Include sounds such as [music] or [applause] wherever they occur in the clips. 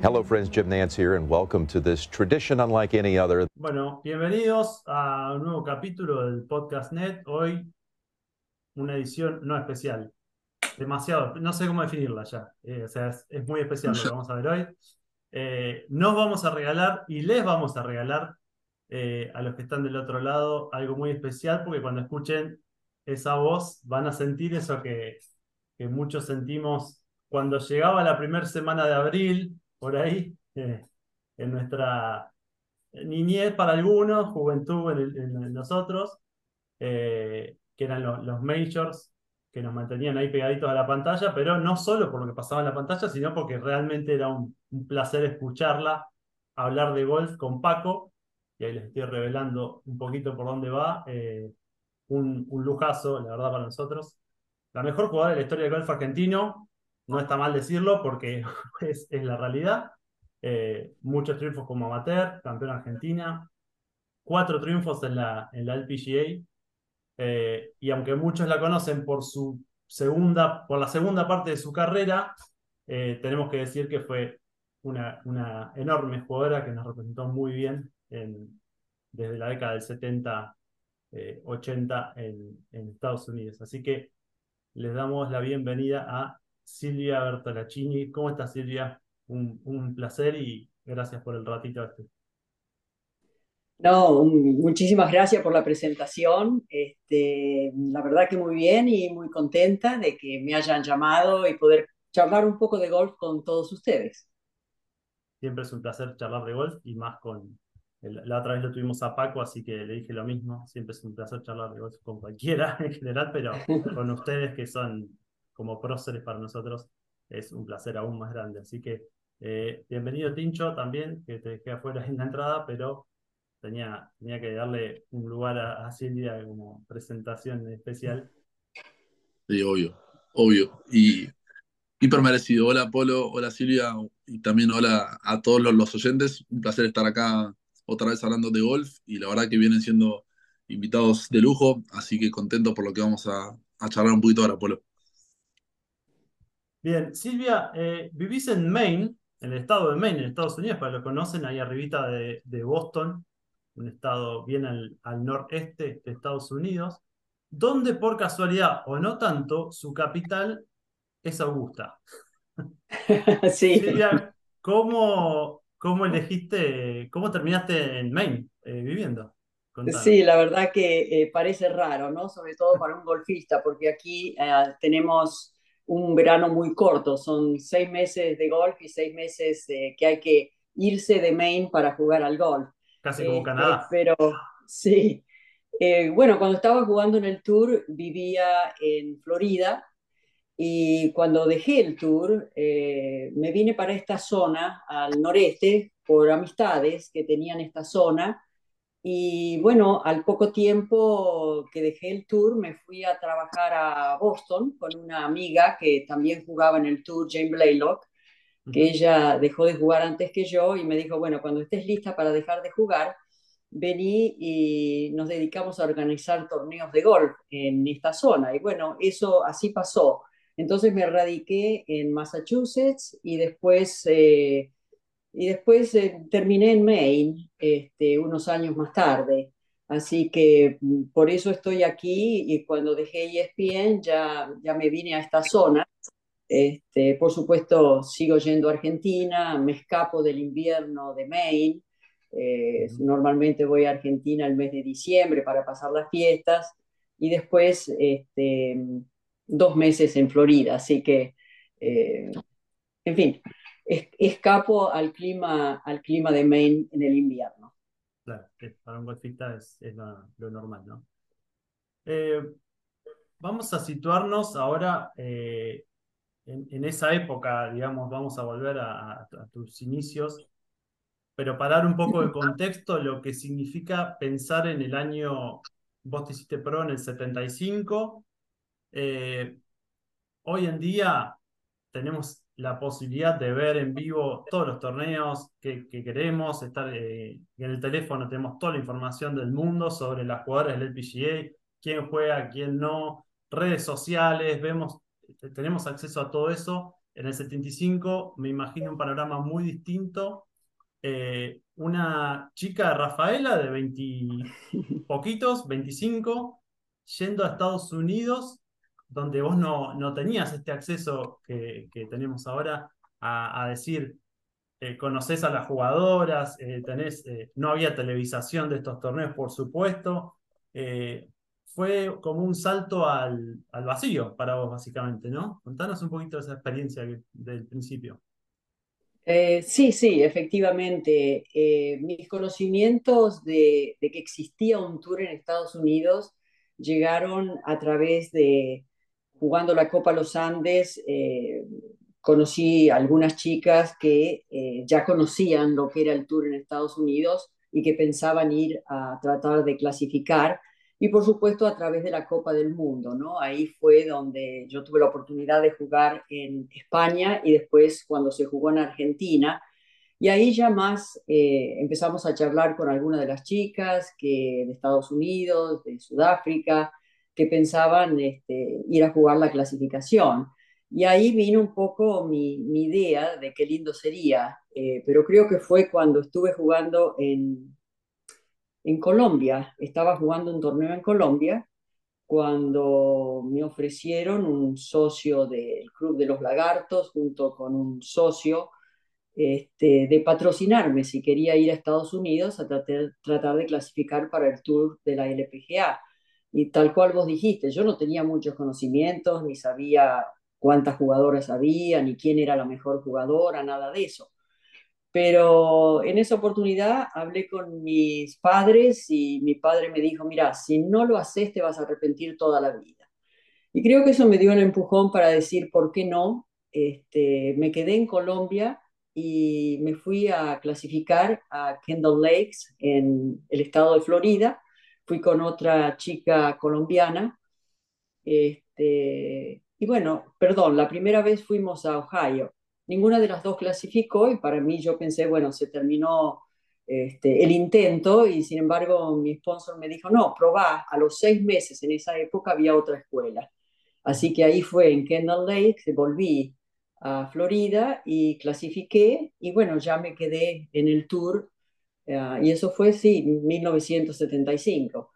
Hello, friends. Jim Nance here, and welcome to this tradition unlike any other. Bueno, bienvenidos a un nuevo capítulo del Podcast Net. Hoy una edición no especial. Demasiado, no sé cómo definirla ya. Eh, o sea, es, es, muy especial lo que vamos a ver hoy. Eh, nos vamos a regalar y les vamos a regalar eh, a los que están del otro lado algo muy especial porque cuando escuchen esa voz van a sentir eso que, que muchos sentimos cuando llegaba la primera semana de abril por ahí, eh, en nuestra niñez para algunos, juventud en, nosotros, eh, que eran los majors, que nos mantenían ahí pegaditos a la pantalla, pero no solo por lo que pasaba en la pantalla, sino porque realmente era un, placer escucharla, hablar de golf con Paco, y ahí les estoy revelando un poquito por dónde va, eh, un, un lujazo, la verdad, para nosotros. La mejor jugadora de la historia del golf argentino, no está mal decirlo porque [laughs] es, es la realidad. Eh, muchos triunfos como amateur, campeón argentina, cuatro triunfos en la, en la LPGA, eh, y aunque muchos la conocen por su segunda, por la segunda parte de su carrera, eh, tenemos que decir que fue una, una, enorme jugadora que nos representó muy bien en, desde la década del 70, 80 en, en Estados Unidos. Así que les damos la bienvenida a Silvia Bertolacini. ¿Cómo estás, Silvia? Un, placer y gracias por el ratito este. No, muchísimas gracias por la presentación. Este, la verdad que muy bien y muy contenta de que me hayan llamado y poder charlar un poco de golf con todos ustedes. Siempre es un placer charlar de golf y más con... la otra vez lo tuvimos a Paco, así que le dije lo mismo. Siempre es un placer charlar de golf con cualquiera [laughs] en general, pero con ustedes que son como próceres para nosotros es un placer aún más grande. Así que eh, bienvenido Tincho también, que te dejé afuera en la entrada, pero tenía, tenía que darle un lugar a, Silvia como presentación especial. Sí, obvio, obvio. Y hiper merecido. Hola Polo, hola Silvia y también hola a todos los, los, oyentes. Un placer estar acá otra vez hablando de golf y la verdad que vienen siendo invitados de lujo, así que contento por lo que vamos a, a charlar un poquito ahora, Polo. Bien, Silvia, eh, vivís en Maine, en el estado de Maine, en Estados Unidos, para los que conocen, ahí arribita de, Boston, un estado bien al, noreste de Estados Unidos, donde por casualidad, o no tanto, su capital es Augusta. [laughs] sí. Silvia, ¿cómo, ¿cómo, elegiste, cómo terminaste en Maine eh, viviendo? Sí, la verdad que eh, parece raro, ¿no? Sobre todo para un golfista, porque aquí tenemos un verano muy corto, son seis meses de golf y seis meses que hay que irse de Maine para jugar al golf. Casi como este, Canadá. Pero sí, eh, bueno, cuando estaba jugando en el tour vivía en Florida y cuando dejé el tour eh, me vine para esta zona al noreste por amistades que tenían esta zona y bueno, al poco tiempo que dejé el tour, me fui a trabajar a Boston con una amiga que también jugaba en el tour, Jane Blaylock, que ella dejó de jugar antes que yo y me dijo, bueno, cuando estés lista para dejar de jugar, vení y nos dedicamos a organizar torneos de golf en esta zona. Y bueno, eso así pasó. Entonces me radiqué en Massachusetts y después... Eh, y después eh, terminé en Maine este, unos años más tarde. Así que mm, por eso estoy aquí y cuando dejé ESPN ya, ya me vine a esta zona. Este, por supuesto, sigo yendo a Argentina, me escapo del invierno de Maine. Eh, normalmente voy a Argentina el mes de diciembre para pasar las fiestas y después este, dos meses en Florida. Así que, eh, en fin, escapo al clima, al clima de Maine en el invierno. Claro, para un golfista es, lo, normal, ¿no? Eh, vamos a situarnos ahora eh, en, esa época, digamos, vamos a volver a, tus inicios, pero para dar un poco de contexto, lo que significa pensar en el año, vos te hiciste pro en el 75, eh, hoy en día tenemos la posibilidad de ver en vivo todos los torneos que, queremos, estar eh, en el teléfono tenemos toda la información del mundo sobre las jugadoras del LPGA, quién juega, quién no, redes sociales, vemos, tenemos acceso a todo eso en el 75 me imagino un panorama muy distinto. Eh, una chica, Rafaela, de 20 poquitos, 25, yendo a Estados Unidos, donde vos no, no tenías este acceso que, tenemos ahora a, decir, eh, conoces a las jugadoras, eh, tenés, no había televisación de estos torneos, por supuesto. fue como un salto al, al, vacío para vos, básicamente, ¿no? Contanos un poquito de esa experiencia del principio. Eh, sí, sí, efectivamente. Eh, mis conocimientos de, que existía un tour en Estados Unidos llegaron a través de jugando la Copa Los Andes. Eh, conocí algunas chicas que ya conocían lo que era el tour en Estados Unidos y que pensaban ir a tratar de clasificar y por supuesto a través de la Copa del Mundo, ¿no? Ahí fue donde yo tuve la oportunidad de jugar en España y después cuando se jugó en Argentina. Y ahí ya más eh, empezamos a charlar con algunas de las chicas que, de Estados Unidos, de Sudáfrica, que pensaban este, ir a jugar la clasificación. Y ahí vino un poco mi, idea de qué lindo sería, eh, pero creo que fue cuando estuve jugando en, Colombia. Estaba jugando un torneo en Colombia cuando me ofrecieron un socio del Club de los Lagartos junto con un socio este, de patrocinarme si quería ir a Estados Unidos a tratar de clasificar para el tour de la LPGA. Y tal cual vos dijiste, yo no tenía muchos conocimientos, ni sabía cuántas jugadoras había, ni quién era la mejor jugadora, nada de eso. Pero en esa oportunidad hablé con mis padres y mi padre me dijo, mira, si no lo haces te vas a arrepentir toda la vida. Y creo que eso me dio un empujón para decir, ¿por qué no? Este, me quedé en Colombia y me fui a clasificar a Kendall Lakes en el estado de Florida. Fui con otra chica colombiana. Este, y bueno, perdón, la primera vez fuimos a Ohio Ninguna de las dos clasificó y para mí yo pensé, bueno, se terminó este, el intento y sin embargo mi sponsor me dijo, no, probá, a los seis meses en esa época había otra escuela. Así que ahí fue en Kendall Lake, volví a Florida y clasifiqué y bueno, ya me quedé en el tour uh, y eso fue, sí, 1975.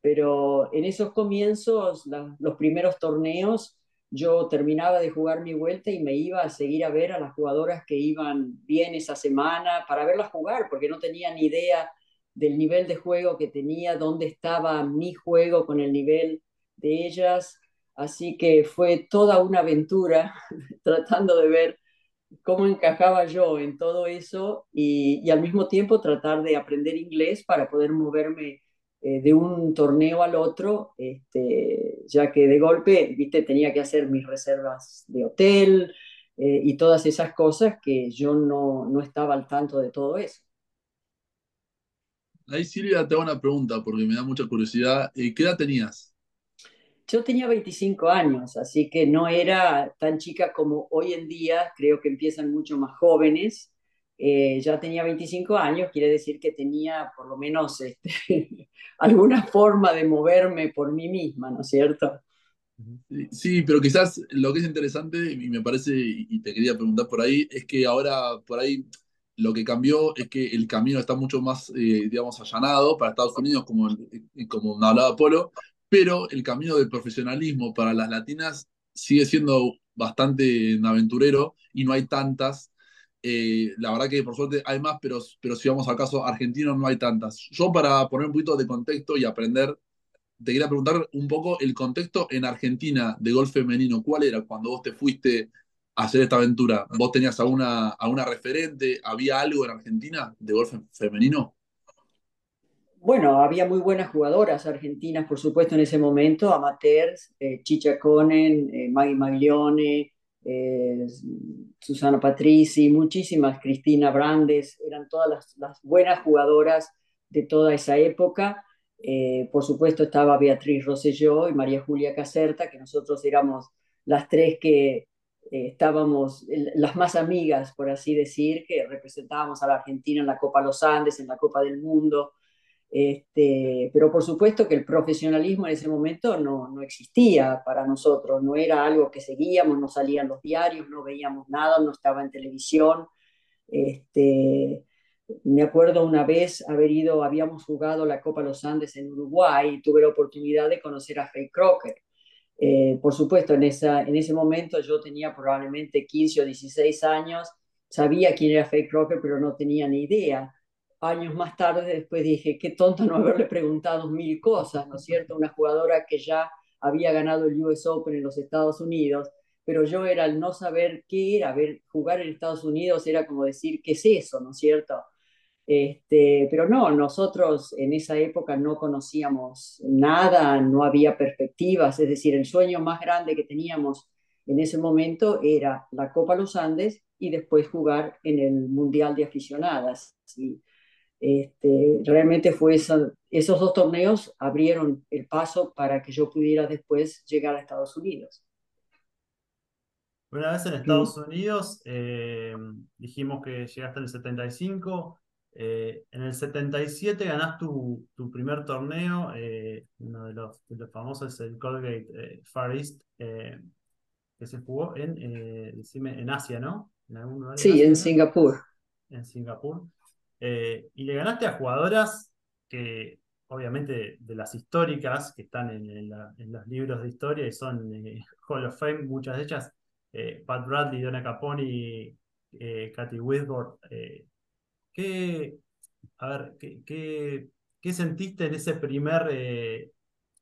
Pero en esos comienzos, los primeros torneos, yo terminaba de jugar mi vuelta y me iba a seguir a ver a las jugadoras que iban bien esa semana para verlas jugar, porque no tenía ni idea del nivel de juego que tenía, dónde estaba mi juego con el nivel de ellas. Así que fue toda una aventura [laughs] tratando de ver cómo encajaba yo en todo eso y, al mismo tiempo tratar de aprender inglés para poder moverme eh, de un torneo al otro, este, ya que de golpe, viste, tenía que hacer mis reservas de hotel eh, y todas esas cosas que yo no, no estaba al tanto de todo eso. Ahí Silvia, te hago una pregunta porque me da mucha curiosidad. Eh, ¿Qué edad tenías? Yo tenía 25 años, así que no era tan chica como hoy en día, creo que empiezan mucho más jóvenes. Eh, ya tenía 25 años, quiere decir que tenía por lo menos este, [laughs] alguna forma de moverme por mí misma, ¿no es cierto? Sí, pero quizás lo que es interesante, y me parece, y te quería preguntar por ahí, es que ahora por ahí lo que cambió es que el camino está mucho más, eh, digamos, allanado para Estados Unidos, como, como hablaba Polo, pero el camino del profesionalismo para las latinas sigue siendo bastante aventurero y no hay tantas eh, la verdad que por suerte hay más, pero, pero si vamos al caso argentino no hay tantas. Yo para poner un poquito de contexto y aprender, te quería preguntar un poco el contexto en Argentina de golf femenino. ¿Cuál era cuando vos te fuiste a hacer esta aventura? ¿Vos tenías alguna, alguna referente? ¿Había algo en Argentina de golf femenino? Bueno, había muy buenas jugadoras argentinas, por supuesto, en ese momento, amateurs, eh, Chicha Conen, eh, Maggie Maglione, eh, Susana Patrici, muchísimas, Cristina Brandes, eran todas las, buenas jugadoras de toda esa época. Por supuesto estaba Beatriz Rosselló y María Julia Caserta, que nosotros éramos las tres que estábamos las más amigas, por así decir, que representábamos a la Argentina en la Copa Los Andes, en la Copa del Mundo. Este, pero por supuesto que el profesionalismo en ese momento no, no existía para nosotros, no era algo que seguíamos, no salían los diarios, no veíamos nada, no estaba en televisión. Este, me acuerdo una vez haber ido, habíamos jugado la Copa Los Andes en Uruguay y tuve la oportunidad de conocer a Faye Crocker. Eh, por supuesto, en, esa, en ese momento yo tenía probablemente 15 o 16 años, sabía quién era Faye Crocker, pero no tenía ni idea años más tarde después dije, qué tonto no haberle preguntado mil cosas, ¿no es cierto? Una jugadora que ya había ganado el US Open en los Estados Unidos, pero yo era el no saber qué era, ver, jugar en Estados Unidos era como decir, ¿qué es eso? ¿No es cierto? Este, pero no, nosotros en esa época no conocíamos nada, no había perspectivas, es decir, el sueño más grande que teníamos en ese momento era la Copa Los Andes y después jugar en el Mundial de Aficionadas. Este, realmente fue esos dos torneos abrieron el paso para que yo pudiera después llegar a Estados Unidos. Una vez en Estados Unidos, eh, dijimos que llegaste en el 75, eh, en el 77 ganaste tu, tu primer torneo, eh, uno de los, de los, famosos, el Colgate Far East, que se jugó en, en Asia, ¿no? ¿En sí, en Singapur. En Singapur. Eh, y le ganaste a jugadoras que, obviamente, de las históricas, que están en, los libros de historia y son eh, Hall of Fame, muchas de ellas, eh, Pat Bradley, Donna Caponi, Katy Whitworth. ¿qué, a ver, qué, qué, sentiste en ese primer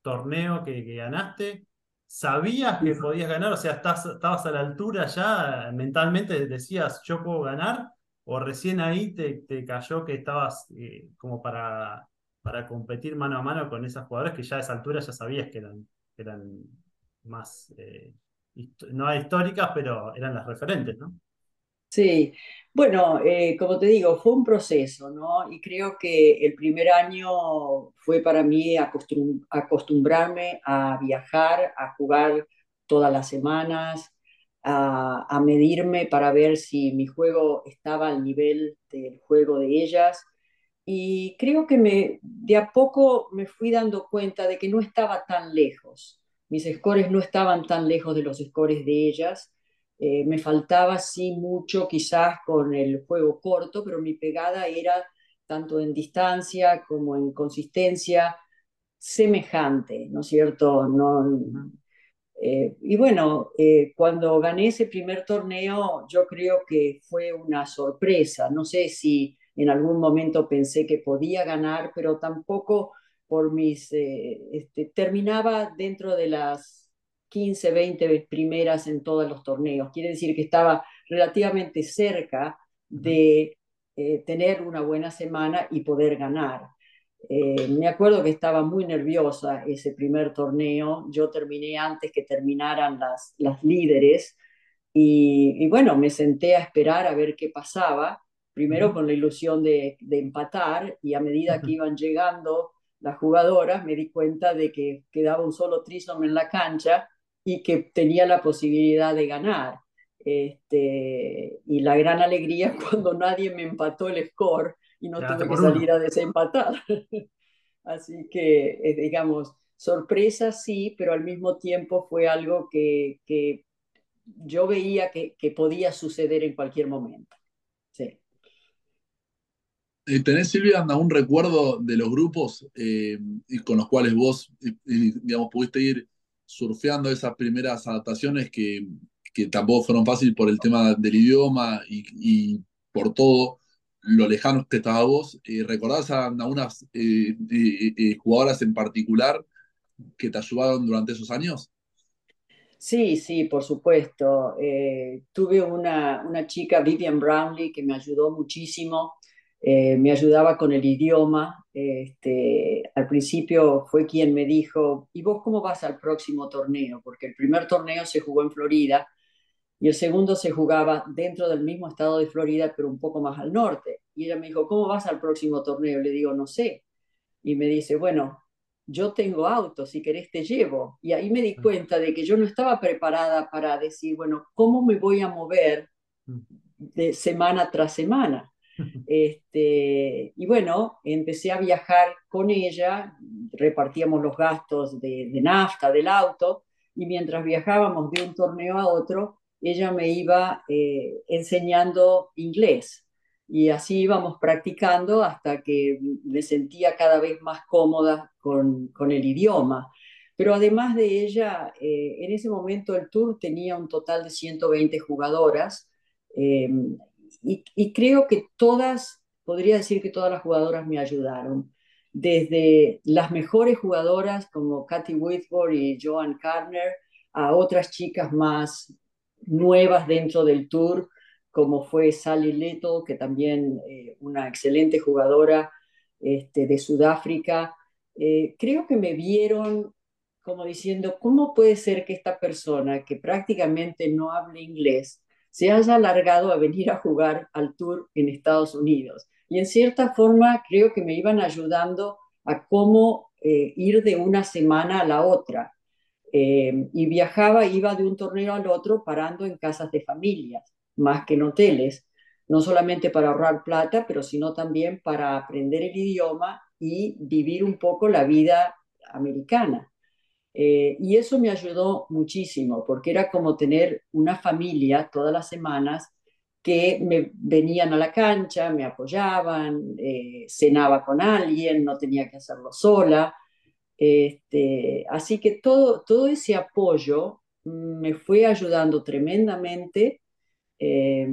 torneo que, ganaste? ¿Sabías que podías ganar? O sea, estás, estabas a la altura ya, mentalmente decías, yo puedo ganar, o recién ahí te, cayó que estabas eh, como para, para competir mano a mano con esas jugadoras que ya a esa altura ya sabías que eran, eran más, eh, no históricas, pero eran las referentes, ¿no? Sí, bueno, eh, como te digo, fue un proceso, ¿no? Y creo que el primer año fue para mí acostumbrarme a viajar, a jugar todas las semanas, a, medirme para ver si mi juego estaba al nivel del juego de ellas. Y creo que me, de a poco me fui dando cuenta de que no estaba tan lejos. Mis scores no estaban tan lejos de los scores de ellas. Eh, me faltaba sí mucho quizás con el juego corto, pero mi pegada era tanto en distancia como en consistencia semejante, ¿no es cierto? No, eh, y bueno, eh, cuando gané ese primer torneo, yo creo que fue una sorpresa. No sé si en algún momento pensé que podía ganar, pero tampoco por mis... Eh, este, terminaba dentro de las 15, 20 primeras en todos los torneos. Quiere decir que estaba relativamente cerca de tener una buena semana y poder ganar. Eh, me acuerdo que estaba muy nerviosa ese primer torneo. Yo terminé antes que terminaran las, las líderes y, bueno, me senté a esperar a ver qué pasaba. Primero con la ilusión de, de empatar y a medida que iban llegando las jugadoras me di cuenta de que quedaba un solo trisom en la cancha y que tenía la posibilidad de ganar. Este, y la gran alegría [laughs] cuando nadie me empató el score y no tuve que salir a desempatar. [laughs] Así que, eh, digamos, sorpresa sí, pero al mismo tiempo fue algo que, que yo veía que, que, podía suceder en cualquier momento. Sí. Eh, ¿Tenés, Silvia, un recuerdo de los grupos eh, con los cuales vos, digamos, pudiste ir surfeando esas primeras adaptaciones que, que tampoco fueron fáciles por el tema del idioma y, y por todo? Lo lejano que estaba vos, eh, ¿recordás a, unas eh, eh, jugadoras en particular que te ayudaron durante esos años? Sí, sí, por supuesto. tuve una, una, chica, Vivian Brownlee, que me ayudó muchísimo. me ayudaba con el idioma. Este, al principio fue quien me dijo, ¿y vos cómo vas al próximo torneo? Porque el primer torneo se jugó en Florida y el segundo se jugaba dentro del mismo estado de Florida, pero un poco más al norte. Y ella me dijo, ¿cómo vas al próximo torneo? Le digo, no sé. Y me dice, bueno, yo tengo auto, si querés te llevo. Y ahí me di cuenta de que yo no estaba preparada para decir, bueno, ¿cómo me voy a mover de semana tras semana? [laughs] Este, y bueno, empecé a viajar con ella, repartíamos los gastos de, de nafta del auto, y mientras viajábamos de un torneo a otro, ella me iba eh, enseñando inglés. Y así íbamos practicando hasta que me sentía cada vez más cómoda con, con el idioma. Pero además de ella, eh, en ese momento el tour tenía un total de 120 jugadoras eh, y, creo que todas, podría decir que todas las jugadoras me ayudaron. Desde las mejores jugadoras como Kathy Whitford y Joan Carner a otras chicas más nuevas dentro del tour, como fue Sally Little, que también eh, una excelente jugadora este, de Sudáfrica. Eh, creo que me vieron como diciendo, ¿cómo puede ser que esta persona que prácticamente no habla inglés se haya alargado a venir a jugar al tour en Estados Unidos? Y en cierta forma creo que me iban ayudando a cómo eh, ir de una semana a la otra. Eh, y viajaba, iba de un torneo al otro parando en casas de familias, más que en hoteles, no solamente para ahorrar plata, pero sino también para aprender el idioma y vivir un poco la vida americana. Eh, y eso me ayudó muchísimo, porque era como tener una familia todas las semanas que me venían a la cancha, me apoyaban, eh, cenaba con alguien, no tenía que hacerlo sola. Este, así que todo, todo ese apoyo me fue ayudando tremendamente. Eh,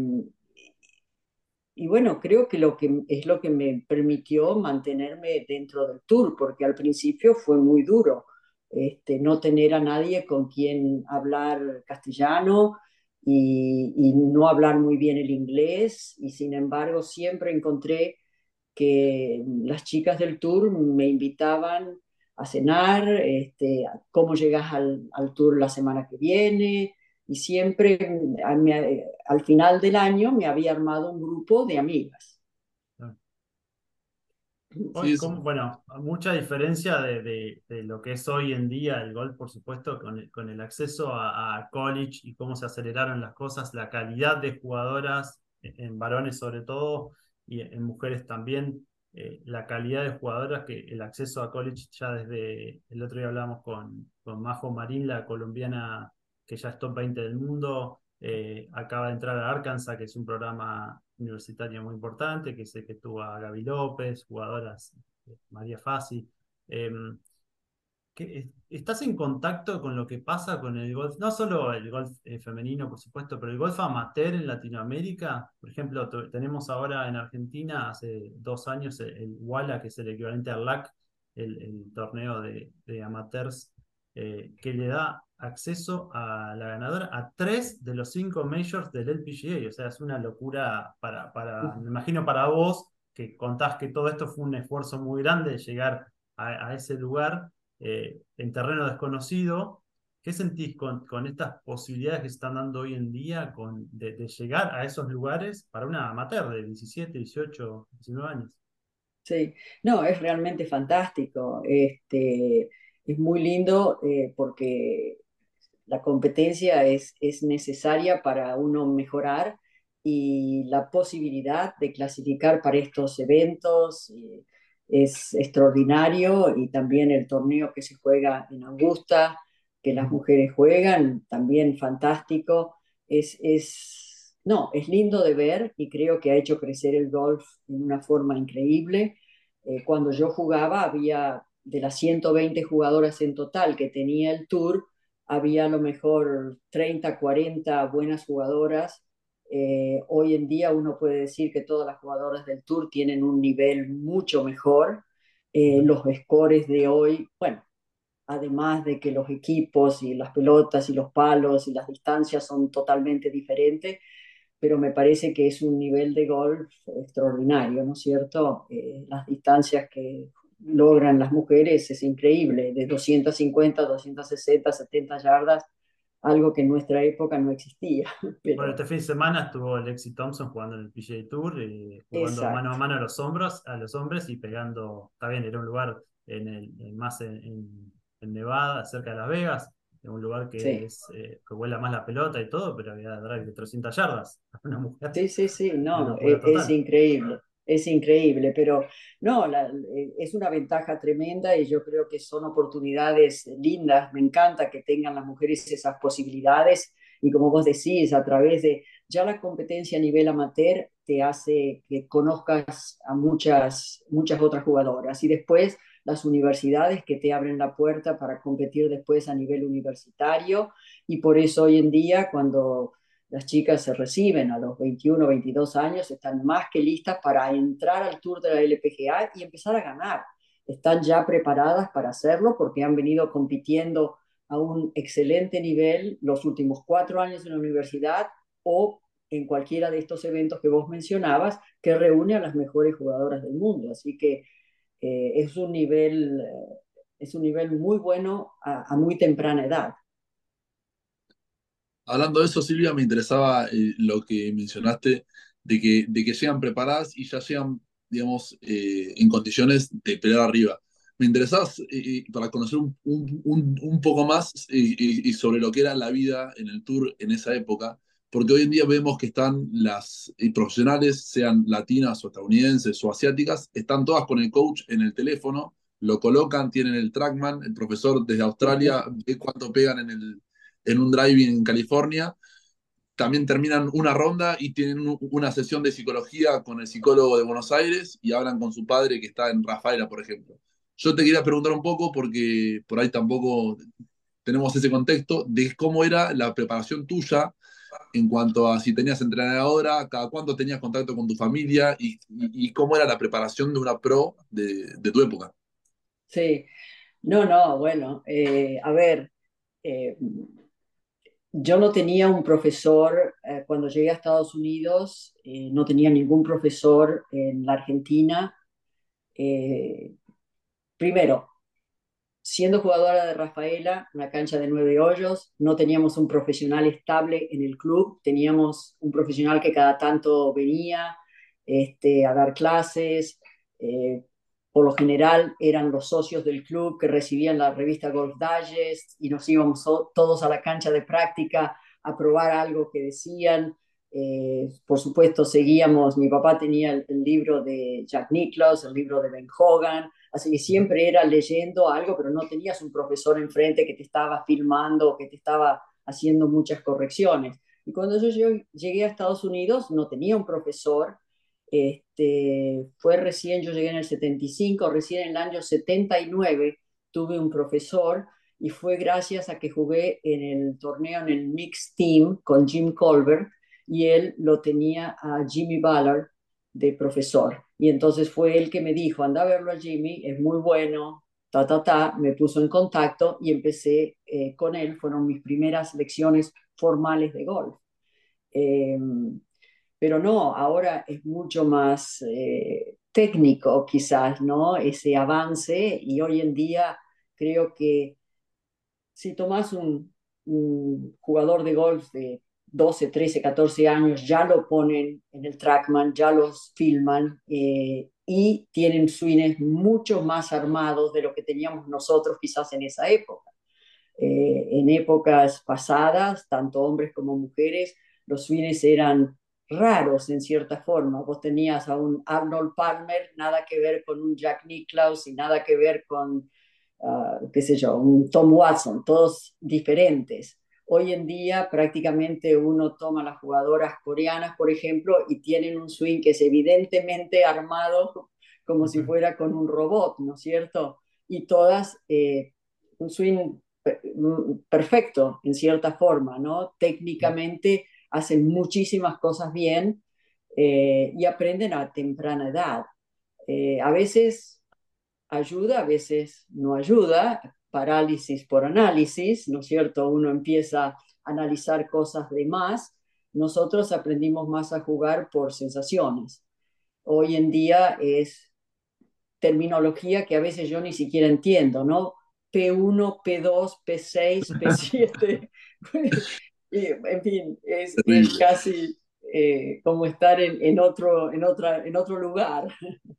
y bueno, creo que, lo que es lo que me permitió mantenerme dentro del tour, porque al principio fue muy duro este, no tener a nadie con quien hablar castellano y, no hablar muy bien el inglés. Y sin embargo, siempre encontré que las chicas del tour me invitaban a cenar, este, cómo llegas al, tour la semana que viene. Y siempre al final del año me había armado un grupo de amigas. bueno, mucha diferencia de, lo que es hoy en día el golf, por supuesto, con el, con el acceso a, college y cómo se aceleraron las cosas, la calidad de jugadoras, en varones sobre todo, y en mujeres también, eh, la calidad de jugadoras, que el acceso a college ya desde el otro día hablamos con, con Majo Marín, la colombiana que ya es top 20 del mundo, eh, acaba de entrar a Arkansas, que es un programa universitario muy importante, que sé que tuvo a Gaby López, jugadoras, eh, María Fassi. ¿Estás en contacto con lo que pasa con el golf? No solo el golf eh, femenino, por supuesto, pero el golf amateur en Latinoamérica. Por ejemplo, tenemos ahora en Argentina, hace dos años, el, WALA, que es el equivalente al LAC, el, torneo de, amateurs, que le da acceso a la ganadora a tres de los cinco majors del LPGA. O sea, es una locura para, para me imagino para vos, que contás que todo esto fue un esfuerzo muy grande de llegar a, ese lugar eh, en terreno desconocido. ¿Qué sentís con, con, estas posibilidades que se están dando hoy en día con, de, de, llegar a esos lugares para una amateur de 17, 18, 19 años? Sí, no, es realmente fantástico. Este, es muy lindo eh, porque la competencia es, es necesaria para uno mejorar y la posibilidad de clasificar para estos eventos eh, es extraordinario y también el torneo que se juega en Augusta, que las mujeres juegan, también fantástico. Es, es, no, es lindo de ver y creo que ha hecho crecer el golf en una forma increíble. Eh, cuando yo jugaba había de las 120 jugadoras en total que tenía el tour, había a lo mejor 30, 40 buenas jugadoras. Eh, hoy en día uno puede decir que todas las jugadoras del Tour tienen un nivel mucho mejor. Eh, los scores de hoy, bueno, además de que los equipos y las pelotas y los palos y las distancias son totalmente diferentes, pero me parece que es un nivel de golf extraordinario, ¿no es cierto? Eh, las distancias que logran las mujeres es increíble, de 250, 260, 70 yardas, algo que en nuestra época no existía. [laughs] Bueno, este fin de semana estuvo Lexi Thompson jugando en el PGA Tour, y eh, jugando mano a mano a los hombros, a los hombres y pegando, está bien, era un lugar en el, más en, Nevada, cerca de Las Vegas, en un lugar que, es, eh, que vuela más la pelota y todo, pero había drive de 300 yardas. [laughs] Una mujer. Sí, sí, sí, no, es, increíble, es increíble, pero no, eh, es una ventaja tremenda y yo creo que son oportunidades lindas. Me encanta que tengan las mujeres esas posibilidades y como vos decís, a través de ya la competencia a nivel amateur te hace que conozcas a muchas, muchas otras jugadoras y después las universidades que te abren la puerta para competir después a nivel universitario y por eso hoy en día cuando las chicas se reciben a los 21, 22 años están más que listas para entrar al tour de la LPGA y empezar a ganar. Están ya preparadas para hacerlo porque han venido compitiendo a un excelente nivel los últimos cuatro años en la universidad o en cualquiera de estos eventos que vos mencionabas, que reúne a las mejores jugadoras del mundo. Así que eh, es, un nivel, eh, es un nivel muy bueno a, muy temprana edad. Hablando de eso, Silvia, me interesaba eh, lo que mencionaste de que, de que sean preparadas y ya sean, digamos, en condiciones de pelear arriba. Me interesaba para conocer un, un, un poco más y, sobre lo que era la vida en el tour en esa época, porque hoy en día vemos que están las profesionales, sean latinas o estadounidenses o asiáticas, están todas con el coach en el teléfono, lo colocan, tienen el trackman, el profesor desde Australia ve cuánto pegan en, el, en un driving en California, también terminan una ronda y tienen una sesión de psicología con el psicólogo de Buenos Aires y hablan con su padre que está en Rafaela, por ejemplo. Yo te quería preguntar un poco, porque por ahí tampoco tenemos ese contexto, de cómo era la preparación tuya en cuanto a si tenías entrenadora, cada cuánto tenías contacto con tu familia y, cómo era la preparación de una pro de, tu época. Sí, no, no, bueno, eh, a ver, eh, yo no tenía un profesor, eh, cuando llegué a Estados Unidos, no tenía ningún profesor en la Argentina primero, siendo jugadora de Rafaela, una cancha de nueve hoyos, no teníamos un profesional estable en el club, teníamos un profesional que cada tanto venía este, a dar clases, eh, por lo general eran los socios del club que recibían la revista Golf Digest y nos íbamos todos a la cancha de práctica a probar algo que decían. Eh, por supuesto, seguíamos, mi papá tenía el, el, libro de Jack Nicklaus, el libro de Ben Hogan, Así que siempre era leyendo algo, pero no tenías un profesor enfrente que te estaba filmando que te estaba haciendo muchas correcciones. Y cuando yo llegué a Estados Unidos, no tenía un profesor. Este, fue recién, yo llegué en el 75, recién en el año 79 tuve un profesor y fue gracias a que jugué en el torneo en el Mixed Team con Jim Colbert y él lo tenía a Jimmy Ballard de profesor. Y entonces fue él que me dijo, anda a verlo a Jimmy, es muy bueno, ta, ta, ta, me puso en contacto y empecé eh, con él, fueron mis primeras lecciones formales de golf. Em, pero no, ahora es mucho más eh, técnico quizás, ¿no? Ese avance y hoy en día creo que si tomas un, jugador de golf de 12, 13, 14 años ya lo ponen en el trackman, ya los filman eh, y tienen swings mucho más armados de lo que teníamos nosotros quizás en esa época. Eh, en épocas pasadas, tanto hombres como mujeres, los swings eran raros en cierta forma. Vos tenías a un Arnold Palmer, nada que ver con un Jack Nicklaus y nada que ver con, ah, qué sé yo, un Tom Watson, todos diferentes. Hoy en día prácticamente uno toma las jugadoras coreanas, por ejemplo, y tienen un swing que es evidentemente armado como si fuera con un robot, ¿no es cierto? Y todas eh, un swing mm, perfecto en cierta forma, ¿no? Técnicamente hacen muchísimas cosas bien eh, y aprenden a temprana edad. Eh, a veces ayuda, a veces no ayuda, parálisis por análisis, ¿no es cierto? Uno empieza a analizar cosas de más. Nosotros aprendimos más a jugar por sensaciones. Hoy en día es terminología que a veces yo ni siquiera entiendo, ¿no? P1, P2, P6, P7. En fin, es, casi eh, como estar en, en, otro, en, otra, en otro lugar. [laughs]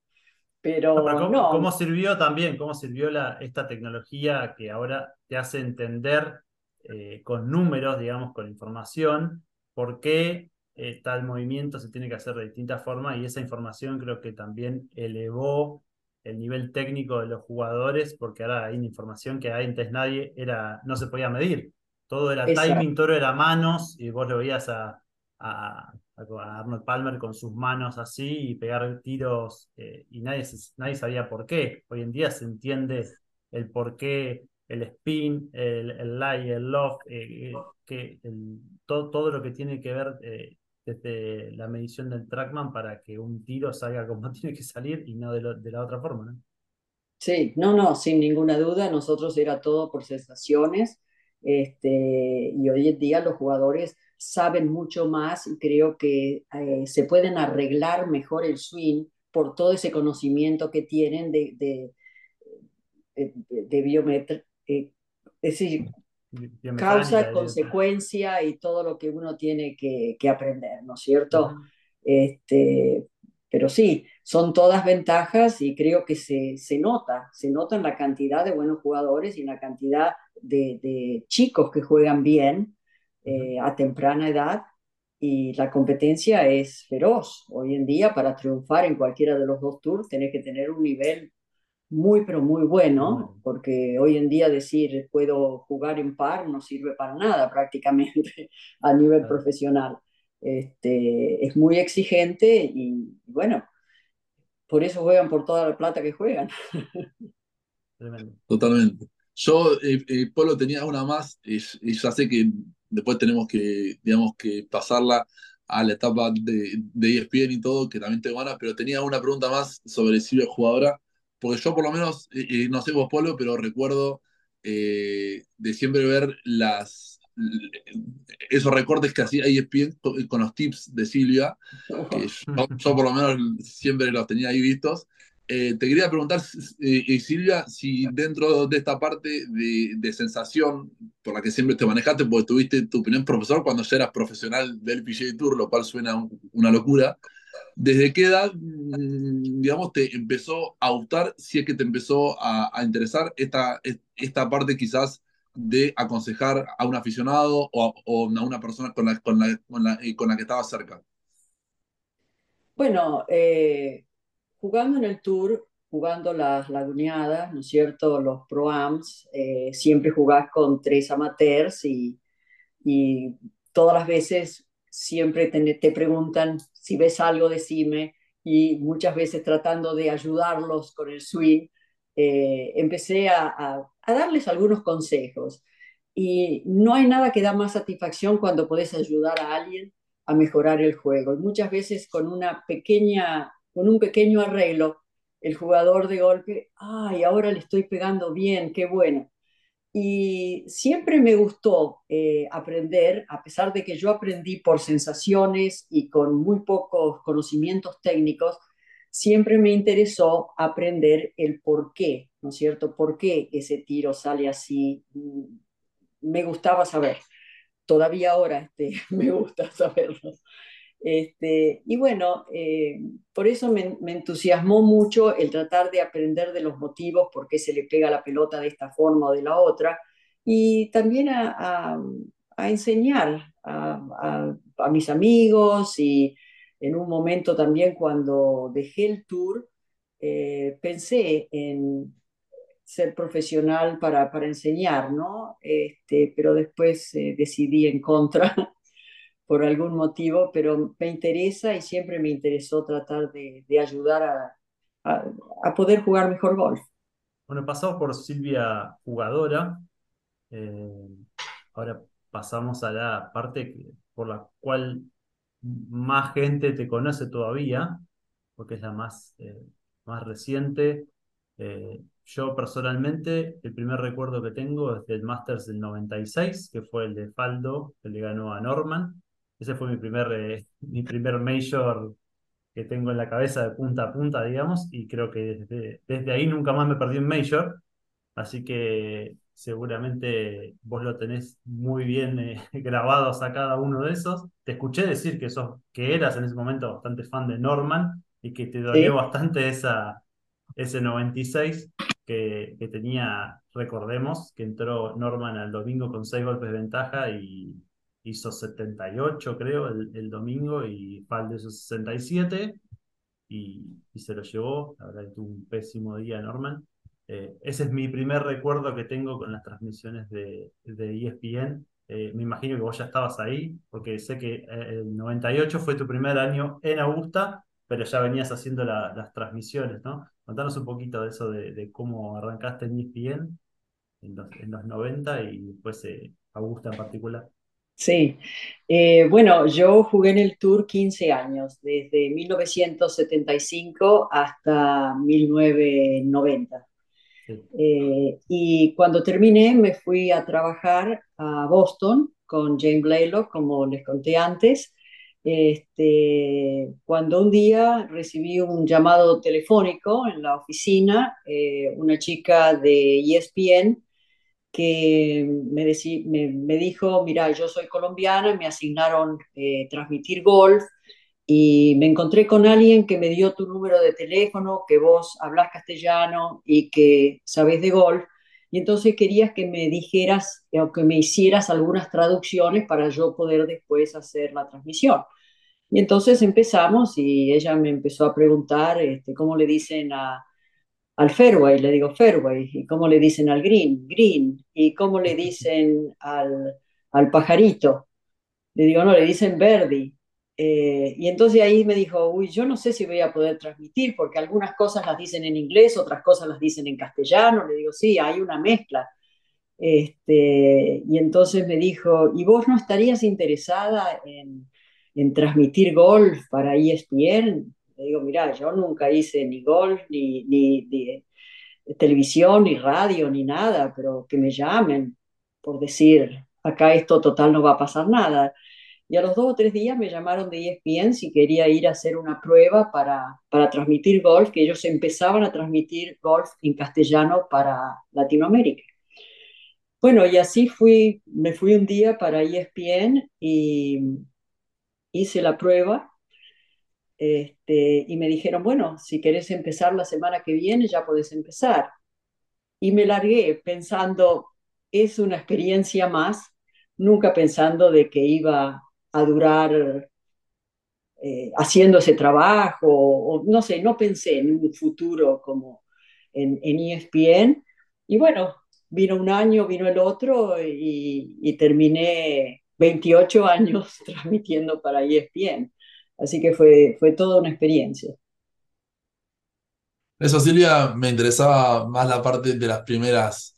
Pero, ¿cómo, sirvió también, cómo sirvió la, esta tecnología que ahora te hace entender eh, con números, digamos, con información, por qué eh, tal movimiento se tiene que hacer de distintas formas y esa información creo que también elevó el nivel técnico de los jugadores, porque ahora hay una información que antes nadie era, no se podía medir. Todo era timing, todo era manos, y vos lo veías a, a, Arnold Palmer con sus manos así y pegar tiros, eh, y nadie, nadie sabía por qué. Hoy en día se entiende el por qué, el spin, el, el lie, el loft, eh, eh, que todo, todo lo que tiene que ver desde la medición del trackman para que un tiro salga como [laughs] tiene que salir y no de, la otra forma. ¿no? Sí, no, no, sin ninguna duda, nosotros era todo por sensaciones. Este, y hoy en día los jugadores saben mucho más y creo que eh, se pueden arreglar mejor el swing por todo ese conocimiento que tienen de, de, de, biometría, eh, es decir, causa, consecuencia y todo lo que uno tiene que, aprender, ¿no es cierto? este, pero sí, son todas ventajas y creo que se, se, nota, se nota en la cantidad de buenos jugadores y en la cantidad de, chicos que juegan bien eh, a temprana edad y la competencia es feroz. Hoy en día, para triunfar en cualquiera de los dos tours, tenés que tener un nivel muy, pero muy bueno, porque hoy en día decir puedo jugar en par no sirve para nada [laughs] prácticamente a nivel profesional. Este, es muy exigente y bueno, por eso juegan por toda la plata que juegan. [laughs] Totalmente. Yo, eh, eh, Polo, tenía una más y, ya sé que después tenemos que, digamos, que pasarla a la etapa de, de ESPN y todo, que también tengo ganas, pero tenía una pregunta más sobre Silvia Jugadora porque yo por lo menos, no sé vos, Polo, pero recuerdo eh, de siempre ver las esos recortes que hacía ESPN con los tips de Silvia, que yo, por lo menos siempre los tenía ahí vistos. Eh, te quería preguntar, eh, Silvia, si dentro de esta parte de, sensación por la que siempre te manejaste, porque tuviste tu primer profesor cuando ya eras profesional del PGA Tour, lo cual suena una locura, ¿Desde qué edad, mm, digamos, te empezó a gustar, si es que te empezó a, interesar esta, esta parte quizás de aconsejar a un aficionado o a, una persona con la, con, la, con, la, eh, que estaba cerca? Bueno, eh, jugando en el tour, jugando las laguneadas, ¿no es cierto? Los proams, eh, siempre jugás con tres amateurs y, y todas las veces siempre te, preguntan si ves algo, decime, y muchas veces tratando de ayudarlos con el swing, eh, empecé a, darles algunos consejos. Y no hay nada que da más satisfacción cuando puedes ayudar a alguien a mejorar el juego. Y muchas veces con una pequeña, con un pequeño arreglo, el jugador de golpe, ay, ahora le estoy pegando bien, qué bueno. Y siempre me gustó eh, aprender, a pesar de que yo aprendí por sensaciones y con muy pocos conocimientos técnicos, siempre me interesó aprender el por qué, ¿no es cierto? ¿Por qué ese tiro sale así? Mm, me gustaba saber. Todavía ahora este, [laughs] me gusta saberlo. Este, y bueno, eh, por eso me, entusiasmó mucho el tratar de aprender de los motivos, por qué se le pega la pelota de esta forma o de la otra, y también a, enseñar a, mis amigos y en un momento también cuando dejé el tour, eh, pensé en ser profesional para, para enseñar, ¿no? Este, pero después eh, decidí en contra [laughs] por algún motivo, pero me interesa y siempre me interesó tratar de, ayudar a, a, poder jugar mejor golf. Bueno, pasamos por Silvia jugadora, eh, ahora pasamos a la parte por la cual más gente te conoce todavía, porque es la más, eh, más reciente. Eh, yo personalmente, el primer recuerdo que tengo es del Masters del 96, que fue el de Faldo, que le ganó a Norman. Ese fue mi primer, eh, mi primer major que tengo en la cabeza de punta a punta, digamos, y creo que desde, desde ahí nunca más me perdí un major, así que seguramente vos lo tenés muy bien eh, [laughs] grabados a cada uno de esos. Te escuché decir que, sos, que eras en ese momento bastante fan de Norman y que te dolió bastante esa, ese 96. que, que tenía, recordemos, que entró Norman al domingo con seis golpes de ventaja y hizo 78, creo, el, el domingo y Falde hizo 67 y, y se lo llevó. La verdad tuvo un pésimo día Norman. Eh, ese es mi primer recuerdo que tengo con las transmisiones de, de ESPN. Eh, me imagino que vos ya estabas ahí, porque sé que eh, el 98 fue tu primer año en Augusta, pero ya venías haciendo la, las transmisiones, ¿no? Contanos un poquito de eso, de, de cómo arrancaste en ESPN en los, en los 90 y después eh, Augusta en particular. Sí, eh, bueno, yo jugué en el Tour 15 años, desde 1975 hasta 1990. Sí. Eh, y cuando terminé me fui a trabajar a Boston con Jane Blaylock, como les conté antes. Este, cuando un día recibí un llamado telefónico en la oficina, eh, una chica de ESPN que me, decí- me, me dijo, mira, yo soy colombiana, me asignaron eh, transmitir golf y me encontré con alguien que me dio tu número de teléfono, que vos hablas castellano y que sabés de golf, y entonces querías que me dijeras eh, o que me hicieras algunas traducciones para yo poder después hacer la transmisión. Y entonces empezamos y ella me empezó a preguntar este, cómo le dicen a, al fairway, le digo fairway, y cómo le dicen al green, green, y cómo le dicen al, al pajarito. Le digo, no, le dicen Verdi. Eh, y entonces ahí me dijo, uy, yo no sé si voy a poder transmitir, porque algunas cosas las dicen en inglés, otras cosas las dicen en castellano. Le digo, sí, hay una mezcla. Este, y entonces me dijo, ¿y vos no estarías interesada en, en transmitir golf para ESPN? Le digo, mira, yo nunca hice ni golf, ni, ni, ni televisión, ni radio, ni nada, pero que me llamen por decir, acá esto total no va a pasar nada. Y a los dos o tres días me llamaron de ESPN si quería ir a hacer una prueba para, para transmitir golf, que ellos empezaban a transmitir golf en castellano para Latinoamérica. Bueno, y así fui, me fui un día para ESPN y hice la prueba. Este, y me dijeron, bueno, si querés empezar la semana que viene, ya podés empezar. Y me largué pensando, es una experiencia más, nunca pensando de que iba a durar eh, haciendo ese trabajo, no sé, no pensé en un futuro como en, en ESPN. Y bueno, vino un año, vino el otro y, y terminé 28 [laughs] años [laughs] transmitiendo para ESPN. Así que fue, fue toda una experiencia. Eso, Silvia, me interesaba más la parte de las primeras,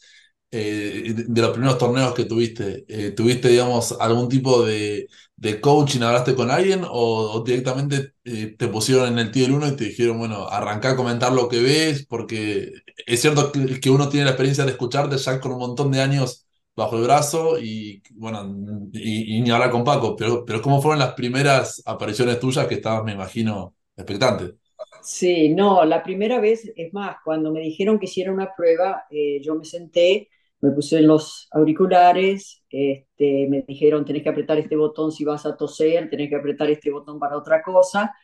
eh, de, los primeros torneos que tuviste. Eh, ¿tuviste, digamos, algún tipo de, de coaching? ¿Hablaste con alguien o, o directamente eh, te pusieron en el del uno y te dijeron, bueno, arrancá a comentar lo que ves? Porque es cierto que, que uno tiene la experiencia de escucharte ya con un montón de años bajo el brazo y, bueno, y, y ni hablar con Paco, pero, pero ¿cómo fueron las primeras apariciones tuyas que estabas, me imagino, expectante? Sí, no, la primera vez, es más, cuando me dijeron que hiciera una prueba, eh, yo me senté, me puse los auriculares, este, me dijeron, tenés que apretar este botón si vas a toser, tenés que apretar este botón para otra cosa,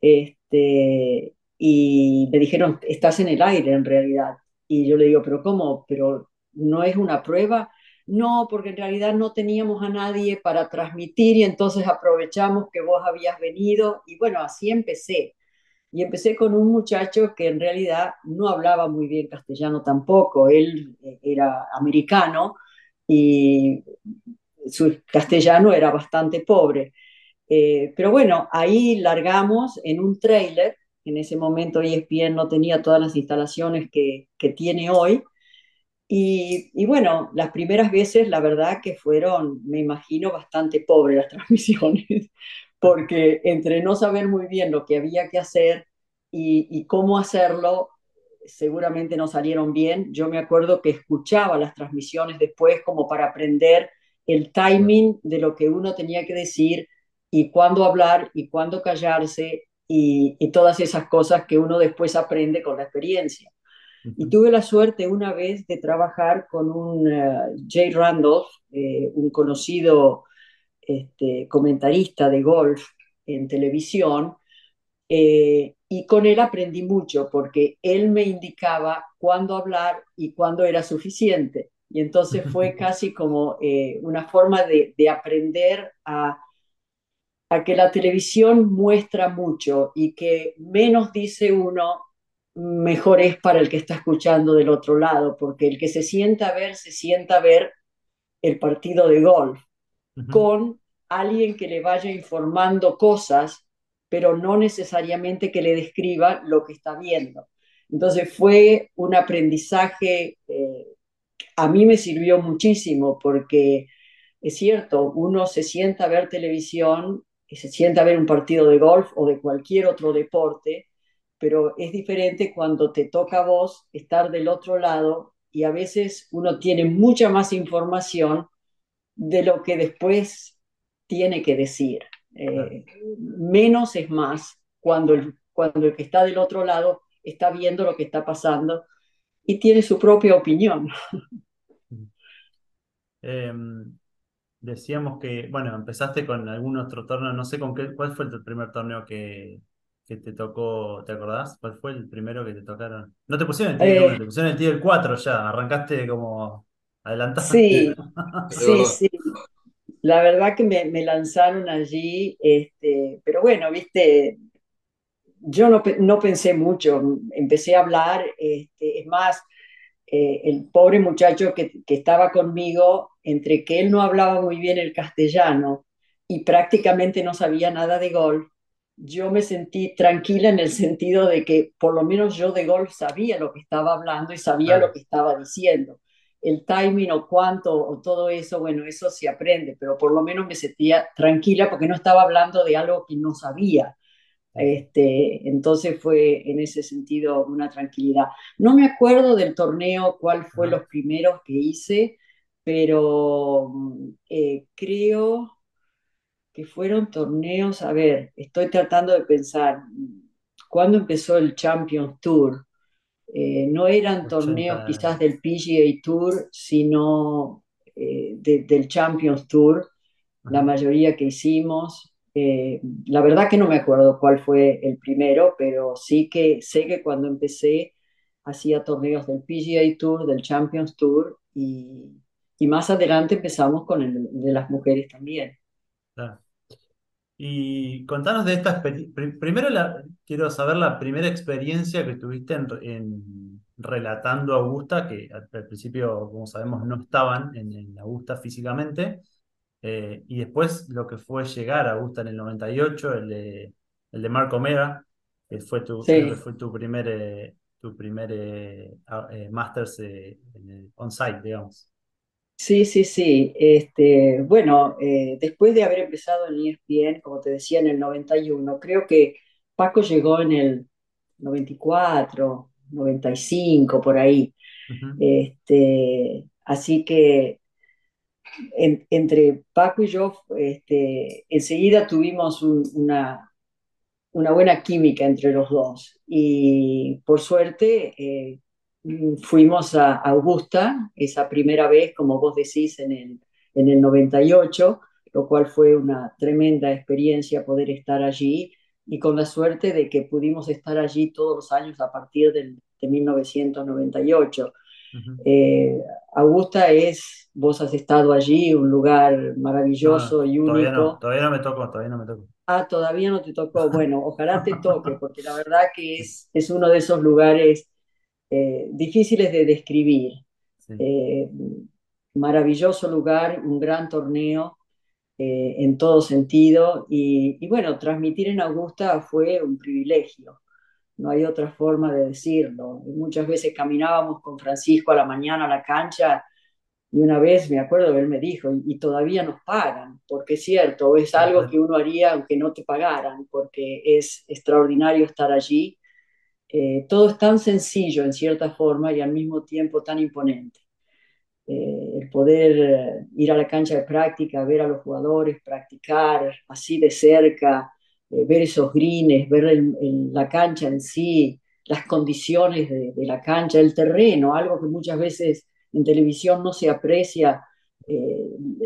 este, y me dijeron, estás en el aire en realidad. Y yo le digo, pero ¿cómo? ¿Pero no es una prueba? No, porque en realidad no teníamos a nadie para transmitir y entonces aprovechamos que vos habías venido y bueno, así empecé. Y empecé con un muchacho que en realidad no hablaba muy bien castellano tampoco, él eh, era americano y su castellano era bastante pobre. Eh, pero bueno, ahí largamos en un trailer, en ese momento ESPN no tenía todas las instalaciones que, que tiene hoy, y, bueno, las primeras veces la verdad que fueron, me imagino, bastante pobres las [laughs] transmisiones, porque entre no saber muy bien lo que había que hacer y, cómo hacerlo, seguramente no salieron bien. Yo me acuerdo que escuchaba las transmisiones después como para aprender el timing de lo que uno tenía que decir y cuándo hablar y cuándo callarse y todas esas cosas que uno después aprende con la experiencia. Y tuve la suerte una vez de trabajar con un uh, Jay Randolph, eh, un conocido este, comentarista de golf en televisión, eh, y con él aprendí mucho porque él me indicaba cuándo hablar y cuándo era suficiente. Y entonces fue [laughs] casi como eh, una forma de, aprender a, a, que la televisión muestra mucho y que menos dice uno, mejor es para el que está escuchando del otro lado, porque el que se sienta a ver, se sienta a ver el partido de golf con alguien que le vaya informando cosas, pero no necesariamente que le describa lo que está viendo. Entonces fue un aprendizaje, eh, a mí me sirvió muchísimo porque es cierto, uno se sienta a ver televisión y se sienta a ver un partido de golf o de cualquier otro deporte, pero es diferente cuando te toca a vos estar del otro lado y a veces uno tiene mucha más información de lo que después tiene que decir. Eh, menos es más cuando el, cuando el que está del otro lado está viendo lo que está pasando y tiene su propia opinión. [laughs] Em, decíamos que, bueno, empezaste con algún otro torneo, no sé con qué, cuál fue el primer torneo que, que te tocó, ¿te acordás? ¿Cuál fue el primero que te tocaron? No te pusieron el tío, eh, te pusieron el del 4 ya, arrancaste como adelantado. Sí, [laughs] sí, sí. La verdad que me, me, lanzaron allí, este, pero bueno, viste, yo no, no pensé mucho, empecé a hablar, este, es más, eh, el pobre muchacho que, que, estaba conmigo, entre que él no hablaba muy bien el castellano y prácticamente no sabía nada de golf, yo me sentí tranquila en el sentido de que por lo menos yo de golf sabía lo que estaba hablando y sabía lo que estaba diciendo. El timing o cuánto o todo eso, bueno, eso se aprende, pero por lo menos me sentía tranquila porque no estaba hablando de algo que no sabía. Este, entonces fue en ese sentido una tranquilidad. No me acuerdo del torneo, cuál fue los primeros que hice, pero eh, creo que fueron torneos, a ver, estoy tratando de pensar, ¿cuándo empezó el Champions Tour? Eh, no eran torneos quizás del PGA Tour, sino eh, del Champions Tour, la mayoría que hicimos. Eh, la verdad que no me acuerdo cuál fue el primero, pero sí que sé que cuando empecé hacía torneos del PGA Tour, del Champions Tour y, y más adelante empezamos con el de las mujeres también. Y contanos de esta experiencia. Primero quiero saber la primera experiencia que tuviste en, relatando a Augusta, que al, principio, como sabemos, no estaban en, Augusta físicamente. Eh, y después lo que fue llegar a Augusta en el 98, el de, el de Marco Mera, que fue tu, fue tu primer, eh, tu primer eh, Masters on-site, digamos. Sí, sí, sí. Este, bueno, eh, después de haber empezado en ESPN, como te decía, en el 91, creo que Paco llegó en el 94, 95, por ahí. este, así que entre Paco y yo, este, enseguida tuvimos una, una buena química entre los dos. Y por suerte, eh, fuimos a Augusta esa primera vez, como vos decís, en el, en el 98, lo cual fue una tremenda experiencia poder estar allí y con la suerte de que pudimos estar allí todos los años a partir del, de 1998. Eh, Augusta es, vos has estado allí, un lugar maravilloso y único. Todavía no, todavía no me tocó, todavía no me tocó. Ah, todavía no te tocó. [laughs] Bueno, ojalá te toque, porque la verdad que es, es uno de esos lugares eh, difíciles de describir. Eh, maravilloso lugar, un gran torneo eh, en todo sentido y, bueno, transmitir en Augusta fue un privilegio, no hay otra forma de decirlo. muchas veces caminábamos con Francisco a la mañana a la cancha y una vez me acuerdo que él me dijo, y, todavía nos pagan, porque es cierto, es algo que uno haría aunque no te pagaran, porque es extraordinario estar allí eh, todo es tan sencillo en cierta forma y al mismo tiempo tan imponente. Eh, el poder eh, ir a la cancha de práctica, ver a los jugadores practicar así de cerca, ver esos greens, ver la cancha en sí, las condiciones de, la cancha, el terreno, algo que muchas veces en televisión no se aprecia,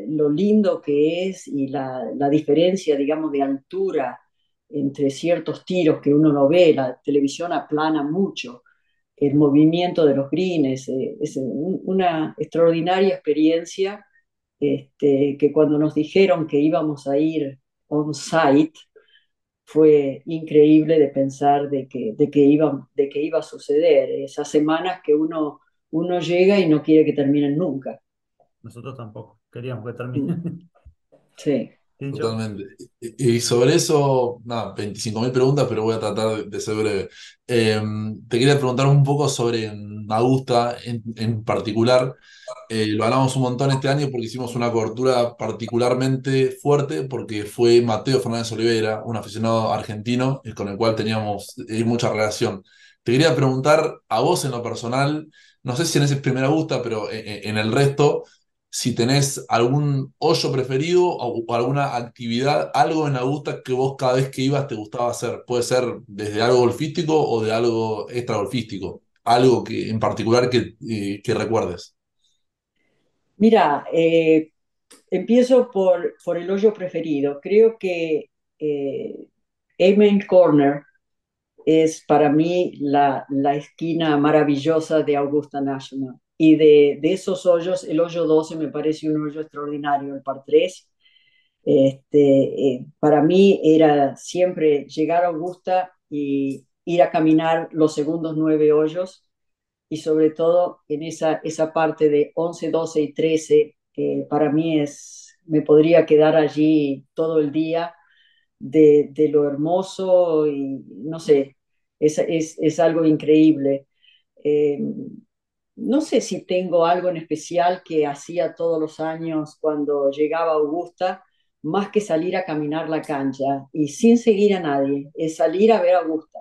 lo lindo que es y la, la diferencia, digamos, de altura entre ciertos tiros que uno no ve, la televisión aplana mucho el movimiento de los greens, eh, es una extraordinaria experiencia este, que cuando nos dijeron que íbamos a ir on-site, fue increíble de pensar de que, de, que iba, de que iba a suceder. Esas semanas que uno, uno llega y no quiere que terminen nunca. Nosotros tampoco, queríamos que terminen. Sí. Totalmente. Y sobre eso, nada, 25.000 preguntas, pero voy a tratar de, ser breve. Em, te quería preguntar un poco sobre Augusta en, en particular. Eh, lo hablamos un montón este año porque hicimos una cobertura particularmente fuerte porque fue Mateo Fernández Oliveira, un aficionado argentino con el cual teníamos eh, mucha relación. Te quería preguntar a vos en lo personal, no sé si en ese primer Augusta, pero en, en el resto, si tenés algún hoyo preferido o, alguna actividad, algo en Augusta que vos cada vez que ibas te gustaba hacer. Puede ser desde algo golfístico o de algo extra golfístico. Algo que, en particular que, eh, que recuerdes. Mira, eh, empiezo por, por el hoyo preferido. Creo que eh, Amen Corner es para mí la, la esquina maravillosa de Augusta National y de, de, esos hoyos, el hoyo 12 me parece un hoyo extraordinario, el par 3. Este, eh, para mí era siempre llegar a Augusta y ir a caminar los segundos nueve hoyos y sobre todo en esa, esa parte de 11, 12 y 13, eh, para mí es, me podría quedar allí todo el día de, lo hermoso y no sé, es, es, es algo increíble. Eh, no sé si tengo algo en especial que hacía todos los años cuando llegaba Augusta, más que salir a caminar la cancha y sin seguir a nadie, es salir a ver a Augusta.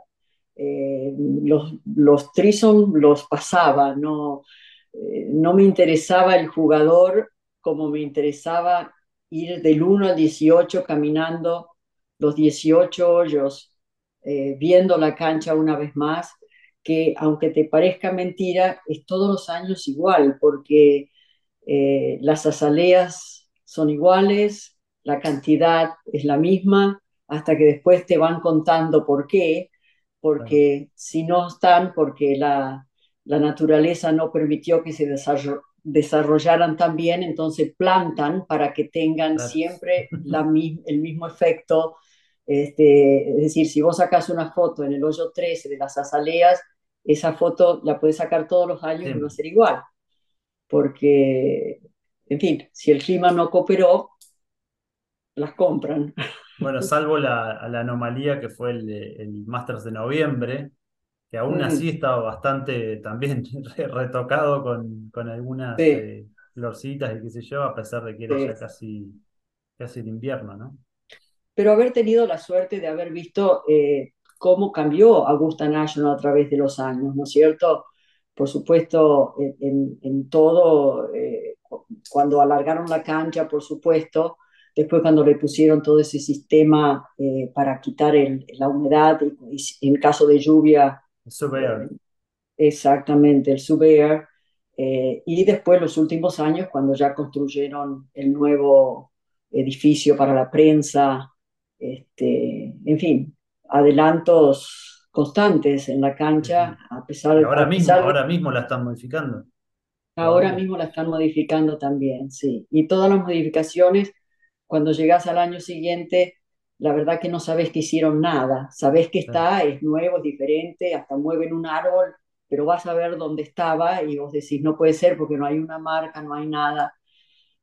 Eh, los, los los pasaba, no, eh, no me interesaba el jugador como me interesaba ir del 1 al 18 caminando los 18 hoyos, eh, viendo la cancha una vez más que aunque te parezca mentira, es todos los años igual, porque eh, las azaleas son iguales, la cantidad es la misma, hasta que después te van contando por qué, porque si no están, porque la, la, naturaleza no permitió que se desarrollaran tan bien, entonces plantan para que tengan siempre [laughs] la, el mismo efecto. Este, es decir, si vos sacas una foto en el hoyo 13 de las azaleas, esa foto la puedes sacar todos los años y va a ser igual. Porque, en fin, si el clima no cooperó, las compran. Bueno, [laughs] salvo la, la anomalía que fue el, el Masters de noviembre, que aún así estaba bastante también [laughs] retocado con, con algunas eh, florcitas y qué sé yo, a pesar de que era ya casi, casi el invierno, ¿no? Pero haber tenido la suerte de haber visto eh, cómo cambió Augusta National a través de los años, ¿no es cierto? Por supuesto, en, todo, eh, cuando alargaron la cancha, por supuesto, después cuando le pusieron todo ese sistema eh, para quitar la humedad, y, en caso de lluvia. El eh, exactamente, el subair. y después los últimos años, cuando ya construyeron el nuevo edificio para la prensa, este, en fin, adelantos constantes en la cancha, a pesar de... Ahora, mismo, ahora mismo la están modificando. Ahora mismo la están modificando también, sí. Y todas las modificaciones, cuando llegas al año siguiente, la verdad que no sabes que hicieron nada. Sabes que está, es nuevo, es diferente, hasta mueven un árbol, pero vas a ver dónde estaba y vos decís, no puede ser porque no hay una marca, no hay nada.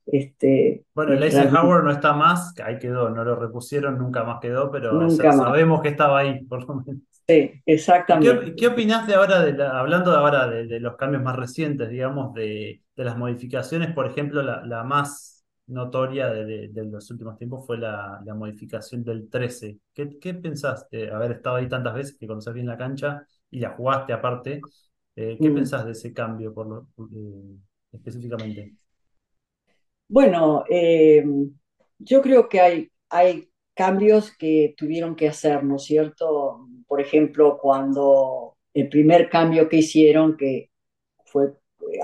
Este, bueno, el Eisenhower no está más, ahí quedó, no lo repusieron, nunca más quedó, pero sabemos que estaba ahí, por lo menos. Sí, exactamente. ¿Qué, qué opinás de ahora, de hablando de ahora de, los cambios más recientes, digamos, de, las modificaciones? Por ejemplo, la, más notoria de, los últimos tiempos fue la, modificación del 13. ¿Qué, ¿Qué, pensás de haber estado ahí tantas veces, que conoces bien la cancha y la jugaste aparte? Eh, ¿Qué mm. pensás de ese cambio por lo, eh, específicamente? Bueno, eh, yo creo que hay, hay cambios que tuvieron que hacer, ¿no es cierto? Por ejemplo, cuando el primer cambio que hicieron, que fue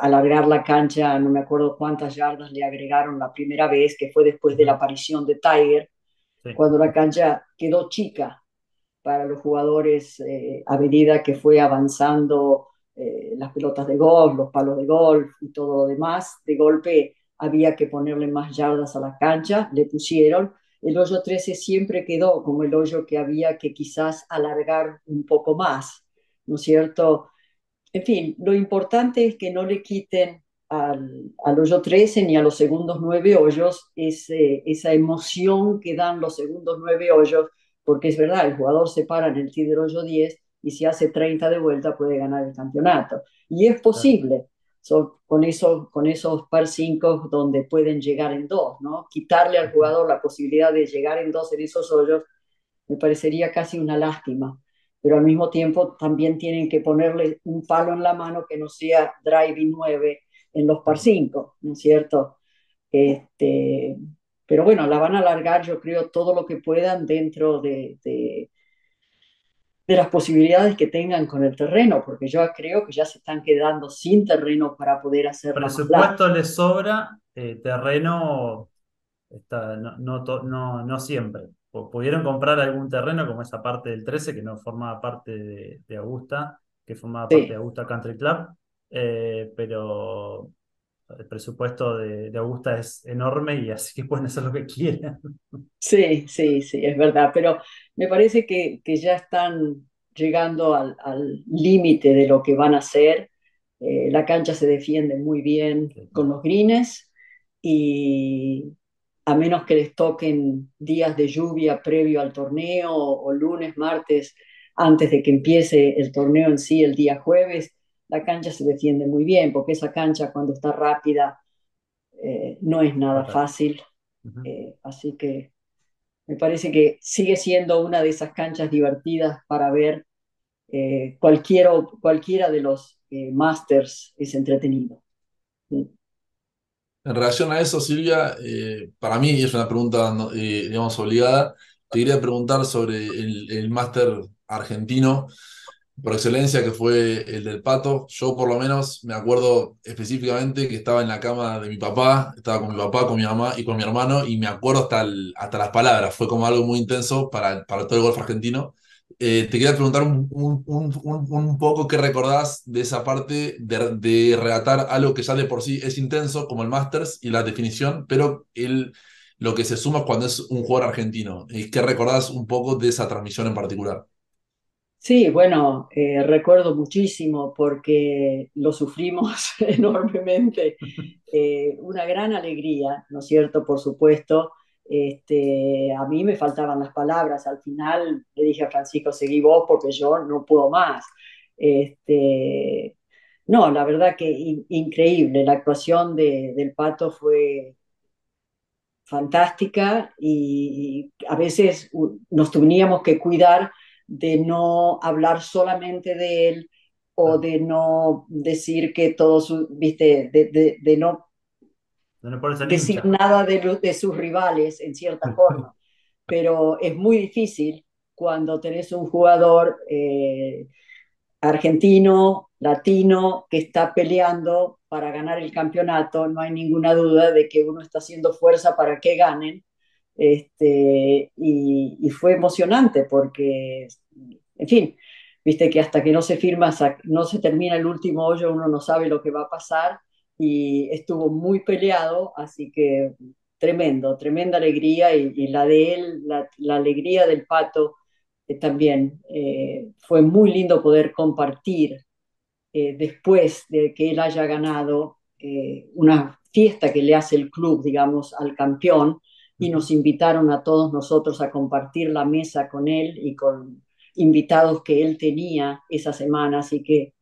alargar la cancha, no me acuerdo cuántas yardas le agregaron la primera vez, que fue después de la aparición de Tiger, cuando la cancha quedó chica. para los jugadores eh, a medida que fue avanzando eh, las pelotas de golf, los palos de golf y todo lo demás. De golpe había que ponerle más yardas a la cancha, le pusieron. El hoyo 13 siempre quedó como el hoyo que había que quizás alargar un poco más, ¿no es cierto? En fin, lo importante es que no le quiten al, al hoyo 13 ni a los segundos nueve hoyos ese, esa emoción que dan los segundos nueve hoyos porque es verdad, el jugador se para en el tee del hoyo 10 y si hace 30 de vuelta puede ganar el campeonato. Y es posible con, eso, con esos par 5 donde pueden llegar en dos, ¿no? Quitarle al jugador la posibilidad de llegar en dos en esos hoyos me parecería casi una lástima. Pero al mismo tiempo también tienen que ponerle un palo en la mano que no sea driving 9 en los par 5, ¿no es cierto? Este, pero bueno, la van a alargar, yo creo, todo lo que puedan dentro de, de, las posibilidades que tengan con el terreno, porque yo creo que ya se están quedando sin terreno para poder hacer Presupuesto les sobra, eh, terreno está, no, no, no, siempre. Pudieron comprar algún terreno como esa parte del 13 que no formaba parte de, Augusta, que formaba parte de Augusta Country Club, eh, pero el presupuesto de, Augusta es enorme y así que pueden hacer lo que quieran. Sí, sí, sí, es verdad, pero me parece que, ya están llegando al límite de lo que van a hacer. Eh, la cancha se defiende muy bien con los greens y a menos que les toquen días de lluvia previo al torneo o lunes, martes, antes de que empiece el torneo en sí el día jueves, la cancha se defiende muy bien, porque esa cancha cuando está rápida eh, no es nada fácil. Eh, así que me parece que sigue siendo una de esas canchas divertidas para ver. Eh, cualquiera, cualquiera de los Masters es entretenido. En relación a eso, Silvia, para mí es una pregunta, digamos, obligada. Te quería preguntar sobre el, el Máster argentino por excelencia, que fue el del pato. Yo por lo menos me acuerdo específicamente que estaba en la cama de mi papá, estaba con mi papá, con mi mamá y con mi hermano, y me acuerdo hasta, hasta las palabras. Fue como algo muy intenso para, para todo el golf argentino. Eh, te quería preguntar un, un, un, un, poco qué recordás de esa parte de, de relatar algo que ya de por sí es intenso, como el Masters y la definición, pero el, lo que se suma cuando es un jugador argentino. ¿Qué recordás un poco de esa transmisión en particular? Sí, bueno, eh, recuerdo muchísimo porque lo sufrimos [laughs] enormemente. Eh, una gran alegría, ¿no es cierto? Por supuesto. Este, a mí me faltaban las palabras. Al final le dije a Francisco, seguí vos porque yo no puedo más. Este, no, la verdad que increíble. La actuación de, del pato fue fantástica y a veces nos teníamos que cuidar de no hablar solamente de él o de no decir que todos, viste, de, de, no, decir nada de, de sus rivales en cierta forma. [laughs] Pero es muy difícil cuando tenés un jugador eh, argentino, latino, que está peleando para ganar el campeonato, no hay ninguna duda de que uno está haciendo fuerza para que ganen este, y, fue emocionante porque, en fin, viste que hasta que no se firma, no se termina el último hoyo, uno no sabe lo que va a pasar y estuvo muy peleado, así que tremendo, tremenda alegría y, la de él, la, alegría del pato eh, también. Eh, fue muy lindo poder compartir eh, después de que él haya ganado una fiesta que le hace el club, digamos, al campeón y nos invitaron a todos nosotros a compartir la mesa con él y con invitados que él tenía esa semana. Así que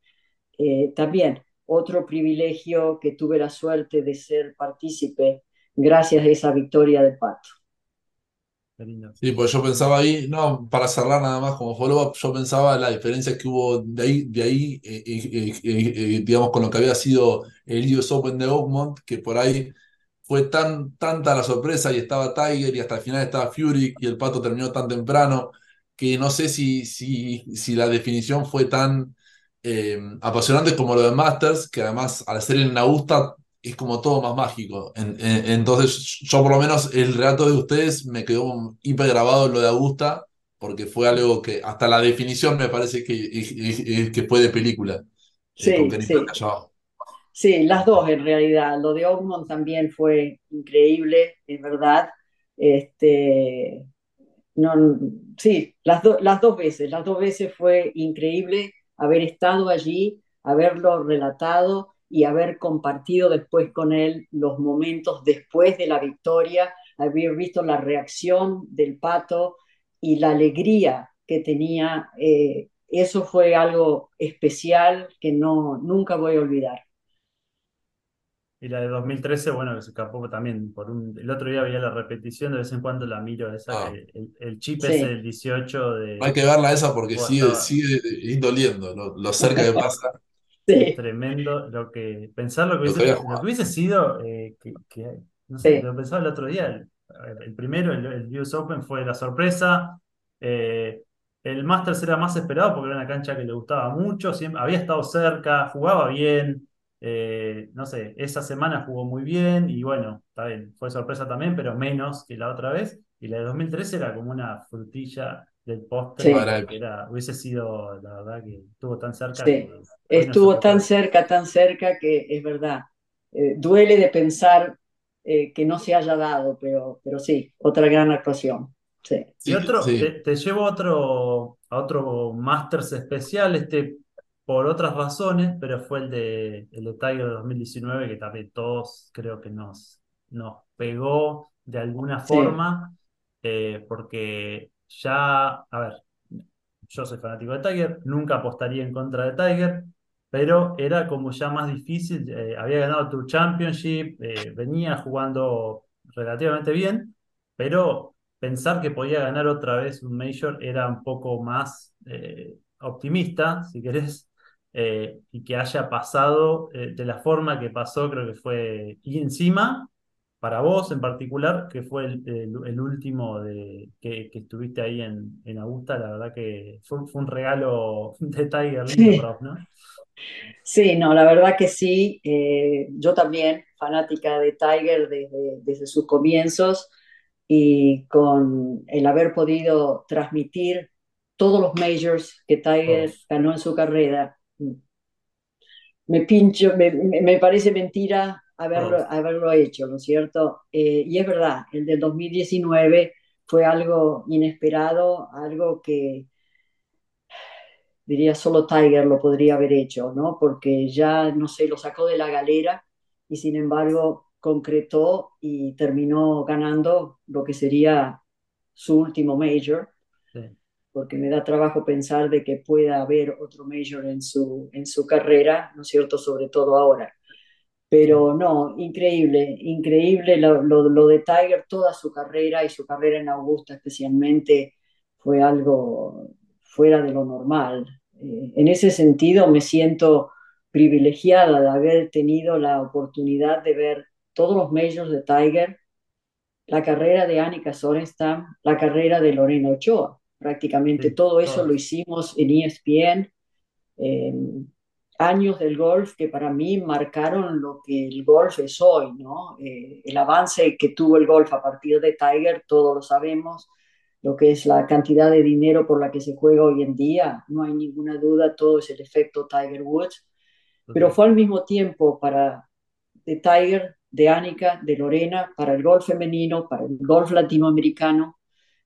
eh, también otro privilegio que tuve la suerte de ser partícipe gracias a esa victoria de Pato. Sí, pues yo pensaba ahí, no, para cerrar nada más como follow-up, yo pensaba la diferencia que hubo de ahí, de ahí eh, eh, digamos, con lo que había sido el US Open de Oakmont, que por ahí fue tan, tanta la sorpresa y estaba Tiger y hasta el final estaba Fury y el pato terminó tan temprano que no sé si, si, si la definición fue tan eh, apasionante como lo de Masters, que además al ser en Augusta es como todo más mágico. entonces yo por lo menos el relato de ustedes me quedó hiper grabado lo de Augusta porque fue algo que hasta la definición me parece que, que fue de película. Sí, sí. Sí, las dos en realidad. Lo de Oakmont también fue increíble, es verdad. Este, no, sí, las, las dos veces, las dos veces fue increíble haber estado allí, haberlo relatado y haber compartido después con él los momentos después de la victoria, haber visto la reacción del pato y la alegría que tenía. Eh, eso fue algo especial que no, nunca voy a olvidar. Y la de 2013, bueno, que se escapó también por un... El otro día veía la repetición, de vez en cuando la miro esa, ah. el, chip es el 18 de... Hay que verla esa porque sigue, sigue indoliendo lo, cerca que pasa. [laughs] Sí. Tremendo lo que... Pensar lo que, hubiese, sido, eh, que, no sé, lo pensaba el otro día, el, primero, el, US Open fue la sorpresa, eh, el Masters era más esperado porque era una cancha que le gustaba mucho, siempre, había estado cerca, jugaba bien, eh, no sé, esa semana jugó muy bien y bueno, está bien, fue sorpresa también, pero menos que la otra vez. Y la de 2013 era como una frutilla del postre, que era, hubiese sido, la verdad, que estuvo tan cerca. estuvo tan cerca, tan cerca que es verdad. Eh, duele de pensar eh, que no se haya dado, pero, pero sí, otra gran actuación. Sí. Y otro, te, llevo a otro, a otro Masters especial, este por otras razones, pero fue el de, el de Tiger de 2019 que también todos creo que nos, nos pegó de alguna forma, eh, porque ya, a ver, yo soy fanático de Tiger, nunca apostaría en contra de Tiger, pero era como ya más difícil, eh, había ganado Tour Championship, eh, venía jugando relativamente bien, pero pensar que podía ganar otra vez un Major era un poco más optimista, si querés, eh, y que haya pasado eh, de la forma que pasó, creo que fue, y encima, para vos en particular, que fue el, último de, que, estuviste ahí en, en, Augusta, la verdad que fue, un regalo [laughs] de Tiger, sí. ¿no? Sí, no, la verdad que sí. Eh, yo también, fanática de Tiger desde, desde sus comienzos y con el haber podido transmitir todos los majors que Tiger ganó en su carrera me pincho, me, parece mentira haberlo, haberlo hecho, ¿no es cierto? Eh, y es verdad, el del 2019 fue algo inesperado, algo que diría solo Tiger lo podría haber hecho, ¿no? Porque ya, no sé, lo sacó de la galera y sin embargo concretó y terminó ganando lo que sería su último major porque me da trabajo pensar de que pueda haber otro major en su, en su carrera, ¿no es cierto? Sobre todo ahora. Pero no, increíble, increíble lo, lo, de Tiger, toda su carrera y su carrera en Augusta especialmente fue algo fuera de lo normal. Eh, en ese sentido me siento privilegiada de haber tenido la oportunidad de ver todos los majors de Tiger, la carrera de Annika Sorenstam, la carrera de Lorena Ochoa prácticamente todo eso lo hicimos en ESPN. años del golf que para mí marcaron lo que el golf es hoy, ¿no? Eh, el avance que tuvo el golf a partir de Tiger, todos lo sabemos, lo que es la cantidad de dinero por la que se juega hoy en día, no hay ninguna duda, todo es el efecto Tiger Woods, pero fue al mismo tiempo para de Tiger, de Annika, de Lorena, para el golf femenino, para el golf latinoamericano,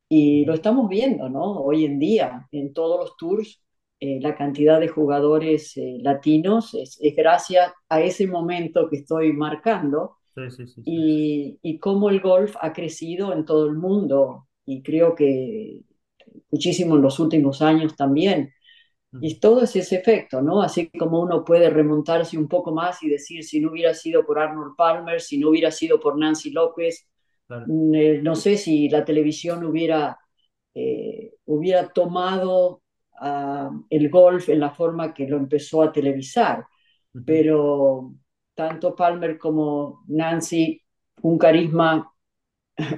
y lo estamos viendo, ¿no? Hoy en día, en todos los tours, eh, la cantidad de jugadores eh, latinos es, gracias a ese momento que estoy marcando sí, sí, sí, y, y, cómo el golf ha crecido en todo el mundo y creo que muchísimo en los últimos años también. Y todo es ese efecto, ¿no? Así como uno puede remontarse un poco más y decir, si no hubiera sido por Arnold Palmer, si no hubiera sido por Nancy López, Mm, eh, no sé si la televisión hubiera, eh, hubiera tomado ah, el golf en la forma que lo empezó a televisar, pero tanto Palmer como Nancy, un carisma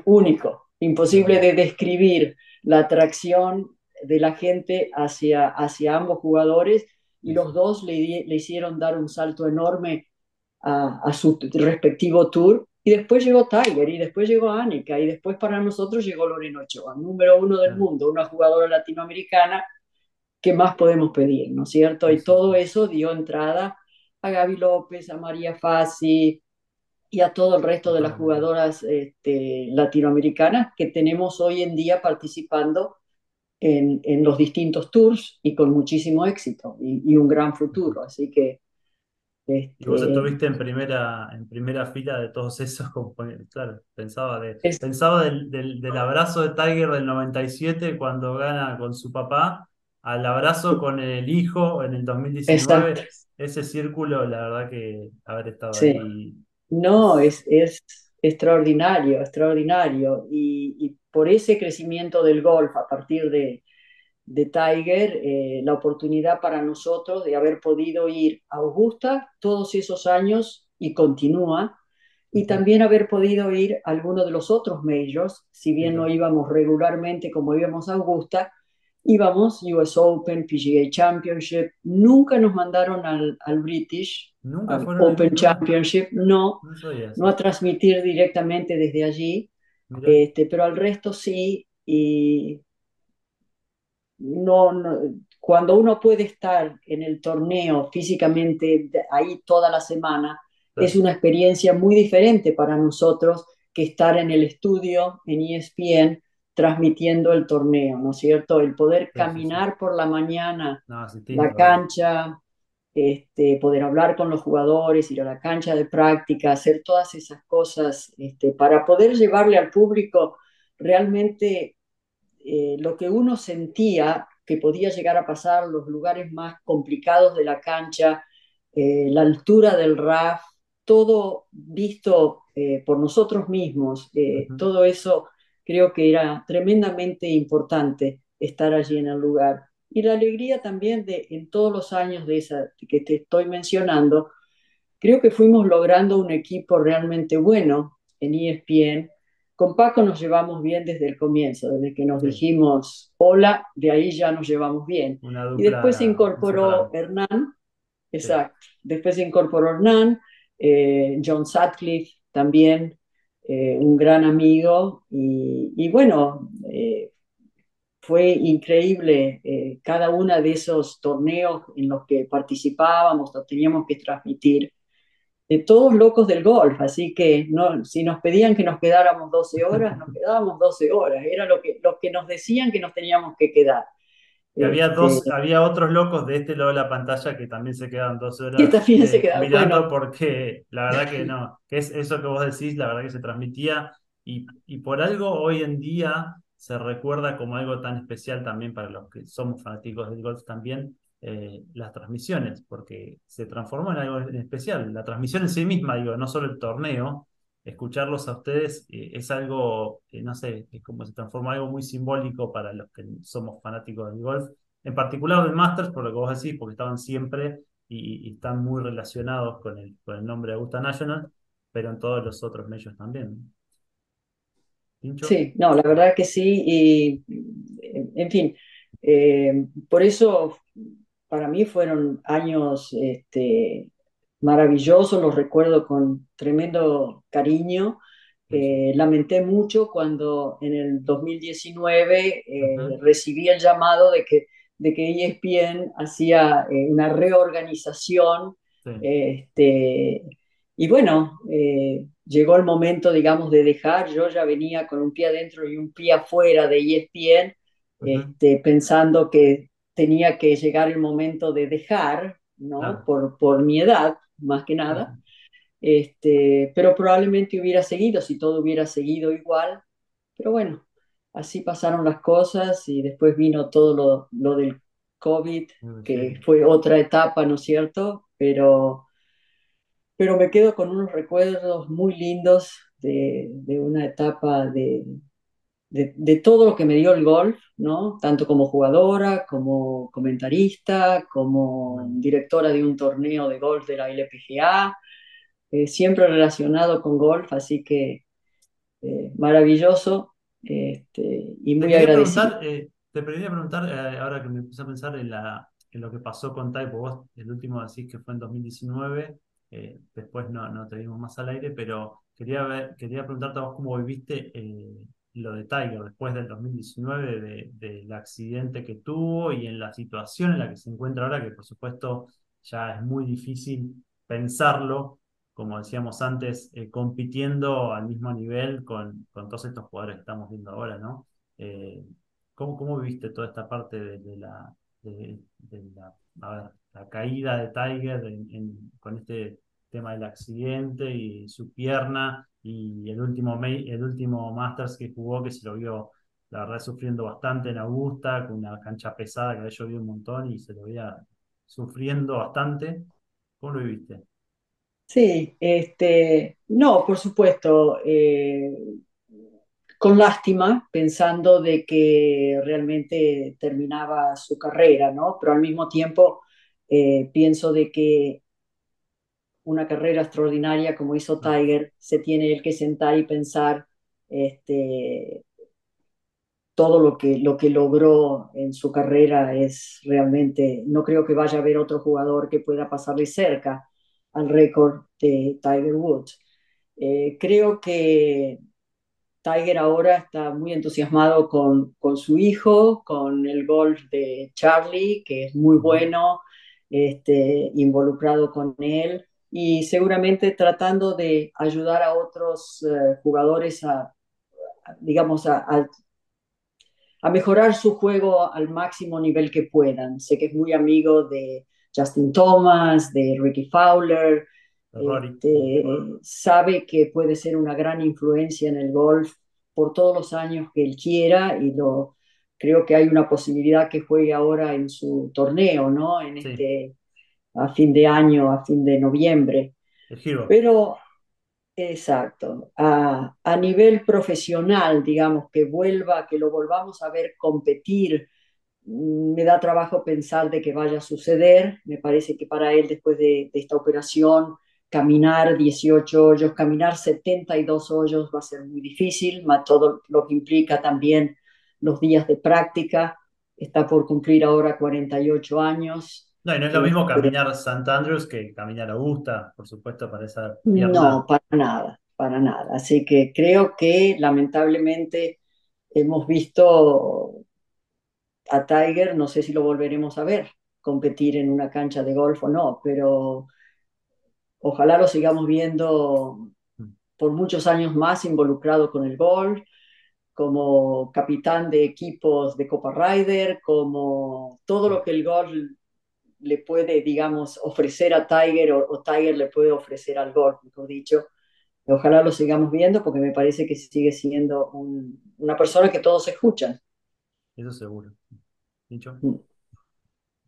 único, imposible de describir la atracción de la gente hacia, hacia ambos jugadores y los dos le, le hicieron dar un salto enorme a, a su respectivo tour y después llegó Tiger, y después llegó Annika, y después para nosotros llegó Lorena Ochoa, número uno del mundo, una jugadora latinoamericana. ¿Qué más podemos pedir, no es cierto? Y todo eso dio entrada a Gaby López, a María Fassi y a todo el resto de las jugadoras este, latinoamericanas que tenemos hoy en día participando en, en, los distintos tours y con muchísimo éxito y, y un gran futuro. Así que y vos este, estuviste en primera, en primera fila de todos esos, como, claro, pensaba, de, pensaba del, del, del, abrazo de Tiger del 97 cuando gana con su papá, al abrazo con el hijo en el 2019, ese círculo, la verdad que haber estado ahí. No, es, es extraordinario, extraordinario. Y, y por ese crecimiento del golf a partir de, de Tiger, eh, la oportunidad para nosotros de haber podido ir a Augusta todos esos años y continúa, y también haber podido ir a alguno de los otros majors, si bien no íbamos regularmente como íbamos a Augusta, íbamos US Open, PGA Championship, nunca nos mandaron al, al British Open Championship, no, no, a transmitir directamente desde allí, este, pero al resto sí, y no, cuando uno puede estar en el torneo físicamente ahí toda la semana, es una experiencia muy diferente para nosotros que estar en el estudio, en ESPN, transmitiendo el torneo, ¿no es cierto? El poder caminar por la mañana, la cancha, este, poder hablar con los jugadores, ir a la cancha de práctica, hacer todas esas cosas, este, para poder llevarle al público realmente eh, lo que uno sentía que podía llegar a pasar, los lugares más complicados de la cancha, eh, la altura del RAF, todo visto eh, por nosotros mismos, todo eso creo que era tremendamente importante estar allí en el lugar. Y la alegría también de en todos los años de esa que te estoy mencionando, creo que fuimos logrando un equipo realmente bueno en ESPN, con Paco nos llevamos bien desde el comienzo, desde que nos dijimos hola, de ahí ya nos llevamos bien. y después se incorporó Hernán, exacto, después se incorporó Hernán, eh, John Sutcliffe también, eh, un gran amigo, y, bueno, eh, fue increíble cada uno de esos torneos en los que participábamos, teníamos que transmitir de todos locos del golf, así que no, si nos pedían que nos quedáramos 12 horas, nos quedábamos 12 horas, era lo que, lo que nos decían que nos teníamos que quedar. Y había, dos, este, había otros locos de este lado de la pantalla que también se quedaban 12 horas eh, mirando porque la verdad que no, que es eso que vos decís, la verdad que se transmitía y, y por algo hoy en día se recuerda como algo tan especial también para los que somos fanáticos del golf también, eh, las transmisiones, porque se transformó en algo especial. La transmisión en sí misma, digo, no solo el torneo, escucharlos a ustedes eh, es algo, no sé, es como se transforma en algo muy simbólico para los que somos fanáticos del golf, en particular del Masters, por lo que vos decís, porque estaban siempre y, están muy relacionados con el, con el nombre de Augusta National, pero en todos los otros medios también. Sí, no, la verdad que sí, y en fin, eh, por eso para mí fueron años este, maravillosos, los recuerdo con tremendo cariño. Eh, lamenté mucho cuando en el 2019 eh, recibí el llamado de que, de que ESPN hacía eh, una reorganización. Este, y bueno, llegó el momento, digamos, de dejar. Yo ya venía con un pie adentro y un pie afuera de ESPN, este, pensando que tenía que llegar el momento de dejar, ¿no? Por, por mi edad, más que nada. Este, pero probablemente hubiera seguido si todo hubiera seguido igual. Pero bueno, así pasaron las cosas y después vino todo lo, lo del COVID, que fue otra etapa, ¿no es cierto? Pero, pero me quedo con unos recuerdos muy lindos de, de una etapa de, de, todo lo que me dio el golf, ¿no? Tanto como jugadora, como comentarista, como directora de un torneo de golf de la LPGA, eh, siempre relacionado con golf, así que eh, maravilloso este, y muy agradecido. Eh, te quería preguntar, ahora que me puse a pensar en, la, en lo que pasó con Taipo, vos el último decís que fue en 2019, después no, no te vimos más al aire, pero quería, ver, quería preguntarte a vos cómo viviste lo de Tiger después del 2019, de, del accidente que tuvo y en la situación en la que se encuentra ahora, que por supuesto ya es muy difícil pensarlo, como decíamos antes, eh, compitiendo al mismo nivel con, con, todos estos jugadores que estamos viendo ahora, ¿no? Eh, ¿cómo, ¿cómo, viviste toda esta parte de, la, de, la, la, caída de Tiger con este tema del accidente y su pierna y el último, el último Masters que jugó que se lo vio, la verdad, sufriendo bastante en Augusta, con una cancha pesada que había llovido un montón y se lo veía sufriendo bastante. ¿Cómo lo viviste? Sí, este, no, por supuesto, eh, con lástima, pensando de que realmente terminaba su carrera, ¿no? Pero al mismo tiempo eh, pienso de que una carrera extraordinaria como hizo Tiger, se tiene el que sentar y pensar este, todo lo que, lo que logró en su carrera es realmente, no creo que vaya a haber otro jugador que pueda pasarle cerca al récord de Tiger Woods. Eh, creo que Tiger ahora está muy entusiasmado con, con, su hijo, con el golf de Charlie, que es muy bueno, este, involucrado con él y seguramente tratando de ayudar a otros eh, jugadores a, digamos, a, a, mejorar su juego al máximo nivel que puedan. Sé que es muy amigo de Justin Thomas, de Ricky Fowler, este, sabe que puede ser una gran influencia en el golf por todos los años que él quiera y lo, creo que hay una posibilidad que juegue ahora en su torneo, ¿no? En este a fin de año, a fin de noviembre. Pero, exacto, a, a, nivel profesional, digamos, que vuelva, que lo volvamos a ver competir, mm, me da trabajo pensar de que vaya a suceder. Me parece que para él, después de, de esta operación, caminar 18 hoyos, caminar 72 hoyos va a ser muy difícil, más todo lo que implica también los días de práctica. Está por cumplir ahora 48 años no, y no es lo mismo caminar St. Andrews que caminar Augusta, por supuesto, para esa pierna. No, para nada, para nada. Así que creo que lamentablemente hemos visto a Tiger, no sé si lo volveremos a ver competir en una cancha de golf o no, pero ojalá lo sigamos viendo por muchos años más involucrado con el golf, como capitán de equipos de Copa Ryder, como todo lo que el golf le puede, digamos, ofrecer a Tiger o, Tiger le puede ofrecer al golf, mejor dicho. Ojalá lo sigamos viendo porque me parece que sigue siendo una persona que todos escuchan. Eso seguro. ¿Dicho? Mm.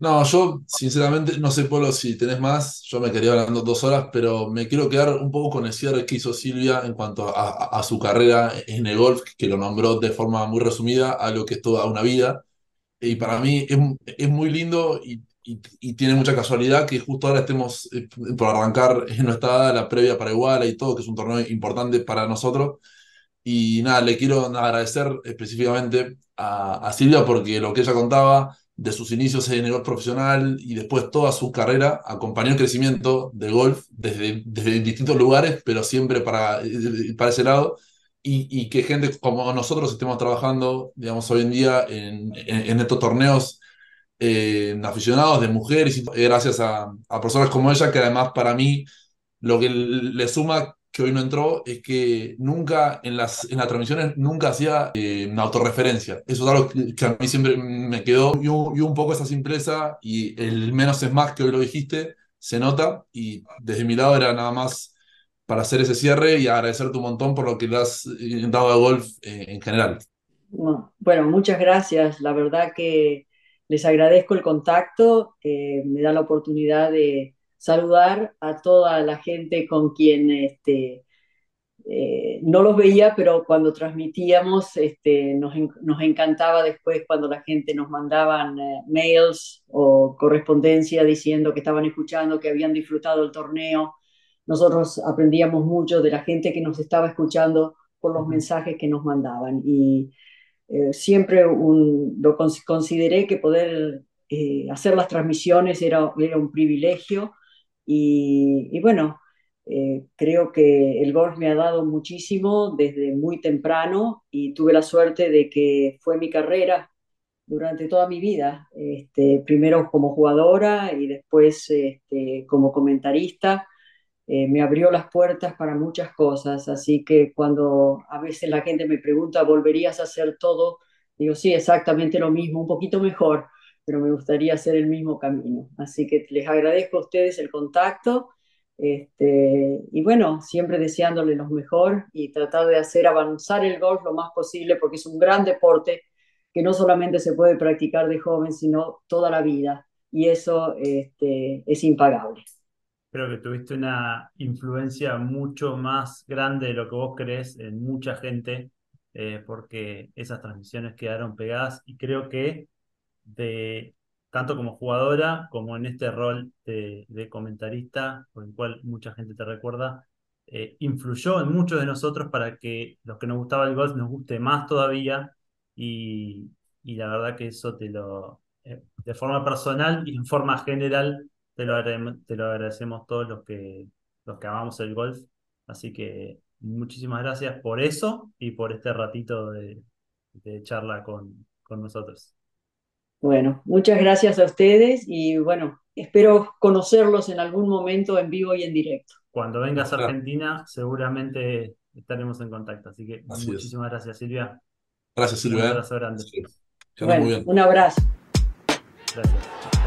No, yo sinceramente no sé, Polo, si tenés más. Yo me quería hablando dos horas, pero me quiero quedar un poco con el cierre que hizo Silvia en cuanto a, su carrera en el golf, que lo nombró de forma muy resumida a lo que es toda una vida. Y para mí es, es muy lindo y y, tiene mucha casualidad que justo ahora estemos eh, por arrancar [laughs] en nuestra la previa para Iguala y todo, que es un torneo importante para nosotros. Y nada, le quiero agradecer específicamente a, a, Silvia porque lo que ella contaba de sus inicios en el golf profesional y después toda su carrera acompañó el crecimiento del golf desde, desde distintos lugares, pero siempre para, eh, para ese lado. Y, y, que gente como nosotros estemos trabajando, digamos, hoy en día en, en estos torneos eh, aficionados, de mujeres, y gracias a, personas como ella, que además para mí lo que le suma que hoy no entró es que nunca en las, en las transmisiones nunca hacía eh, una autorreferencia. Eso es algo que a mí siempre me quedó y un, poco esa simpleza y el menos es más que hoy lo dijiste, se nota y desde mi lado era nada más para hacer ese cierre y agradecerte un montón por lo que le has eh, dado a golf en general. Bueno, muchas gracias. La verdad que les agradezco el contacto, eh, me da la oportunidad de saludar a toda la gente con quien este, eh, no los veía, pero cuando transmitíamos este, nos, encantaba después cuando la gente nos mandaban eh, mails o correspondencia diciendo que estaban escuchando, que habían disfrutado el torneo. Nosotros aprendíamos mucho de la gente que nos estaba escuchando por los mensajes que nos mandaban. Y eh, siempre lo consideré que poder eh, hacer las transmisiones era, era un privilegio y, bueno, Eh, creo que el golf me ha dado muchísimo desde muy temprano y tuve la suerte de que fue mi carrera durante toda mi vida, este, primero como jugadora y después este, como comentarista. Eh, me abrió las puertas para muchas cosas, así que cuando a veces la gente me pregunta, ¿volverías a hacer todo? Digo, sí, exactamente lo mismo, un poquito mejor, pero me gustaría hacer el mismo camino. Así que les agradezco a ustedes el contacto este, y bueno, siempre deseándole lo mejor y tratar de hacer avanzar el golf lo más posible porque es un gran deporte que no solamente se puede practicar de joven, sino toda la vida. Y eso este, es impagable. Creo que tuviste una influencia mucho más grande de lo que vos crees en mucha gente, eh, porque esas transmisiones quedaron pegadas y creo que de tanto como jugadora como en este rol de, comentarista, por el cual mucha gente te recuerda, eh, influyó en muchos de nosotros para que los que nos gustaba el golf nos guste más todavía y, la verdad que eso te lo, eh, de forma personal y en forma general, te lo, te lo agradecemos todos los que, los que amamos el golf. Así que muchísimas gracias por eso y por este ratito de, charla con, con nosotros. Bueno, muchas gracias a ustedes y bueno, espero conocerlos en algún momento en vivo y en directo. Cuando vengas a Argentina, seguramente estaremos en contacto. Así que muchísimas gracias, Silvia. Gracias, Silvia. Un abrazo grande. un abrazo. Gracias.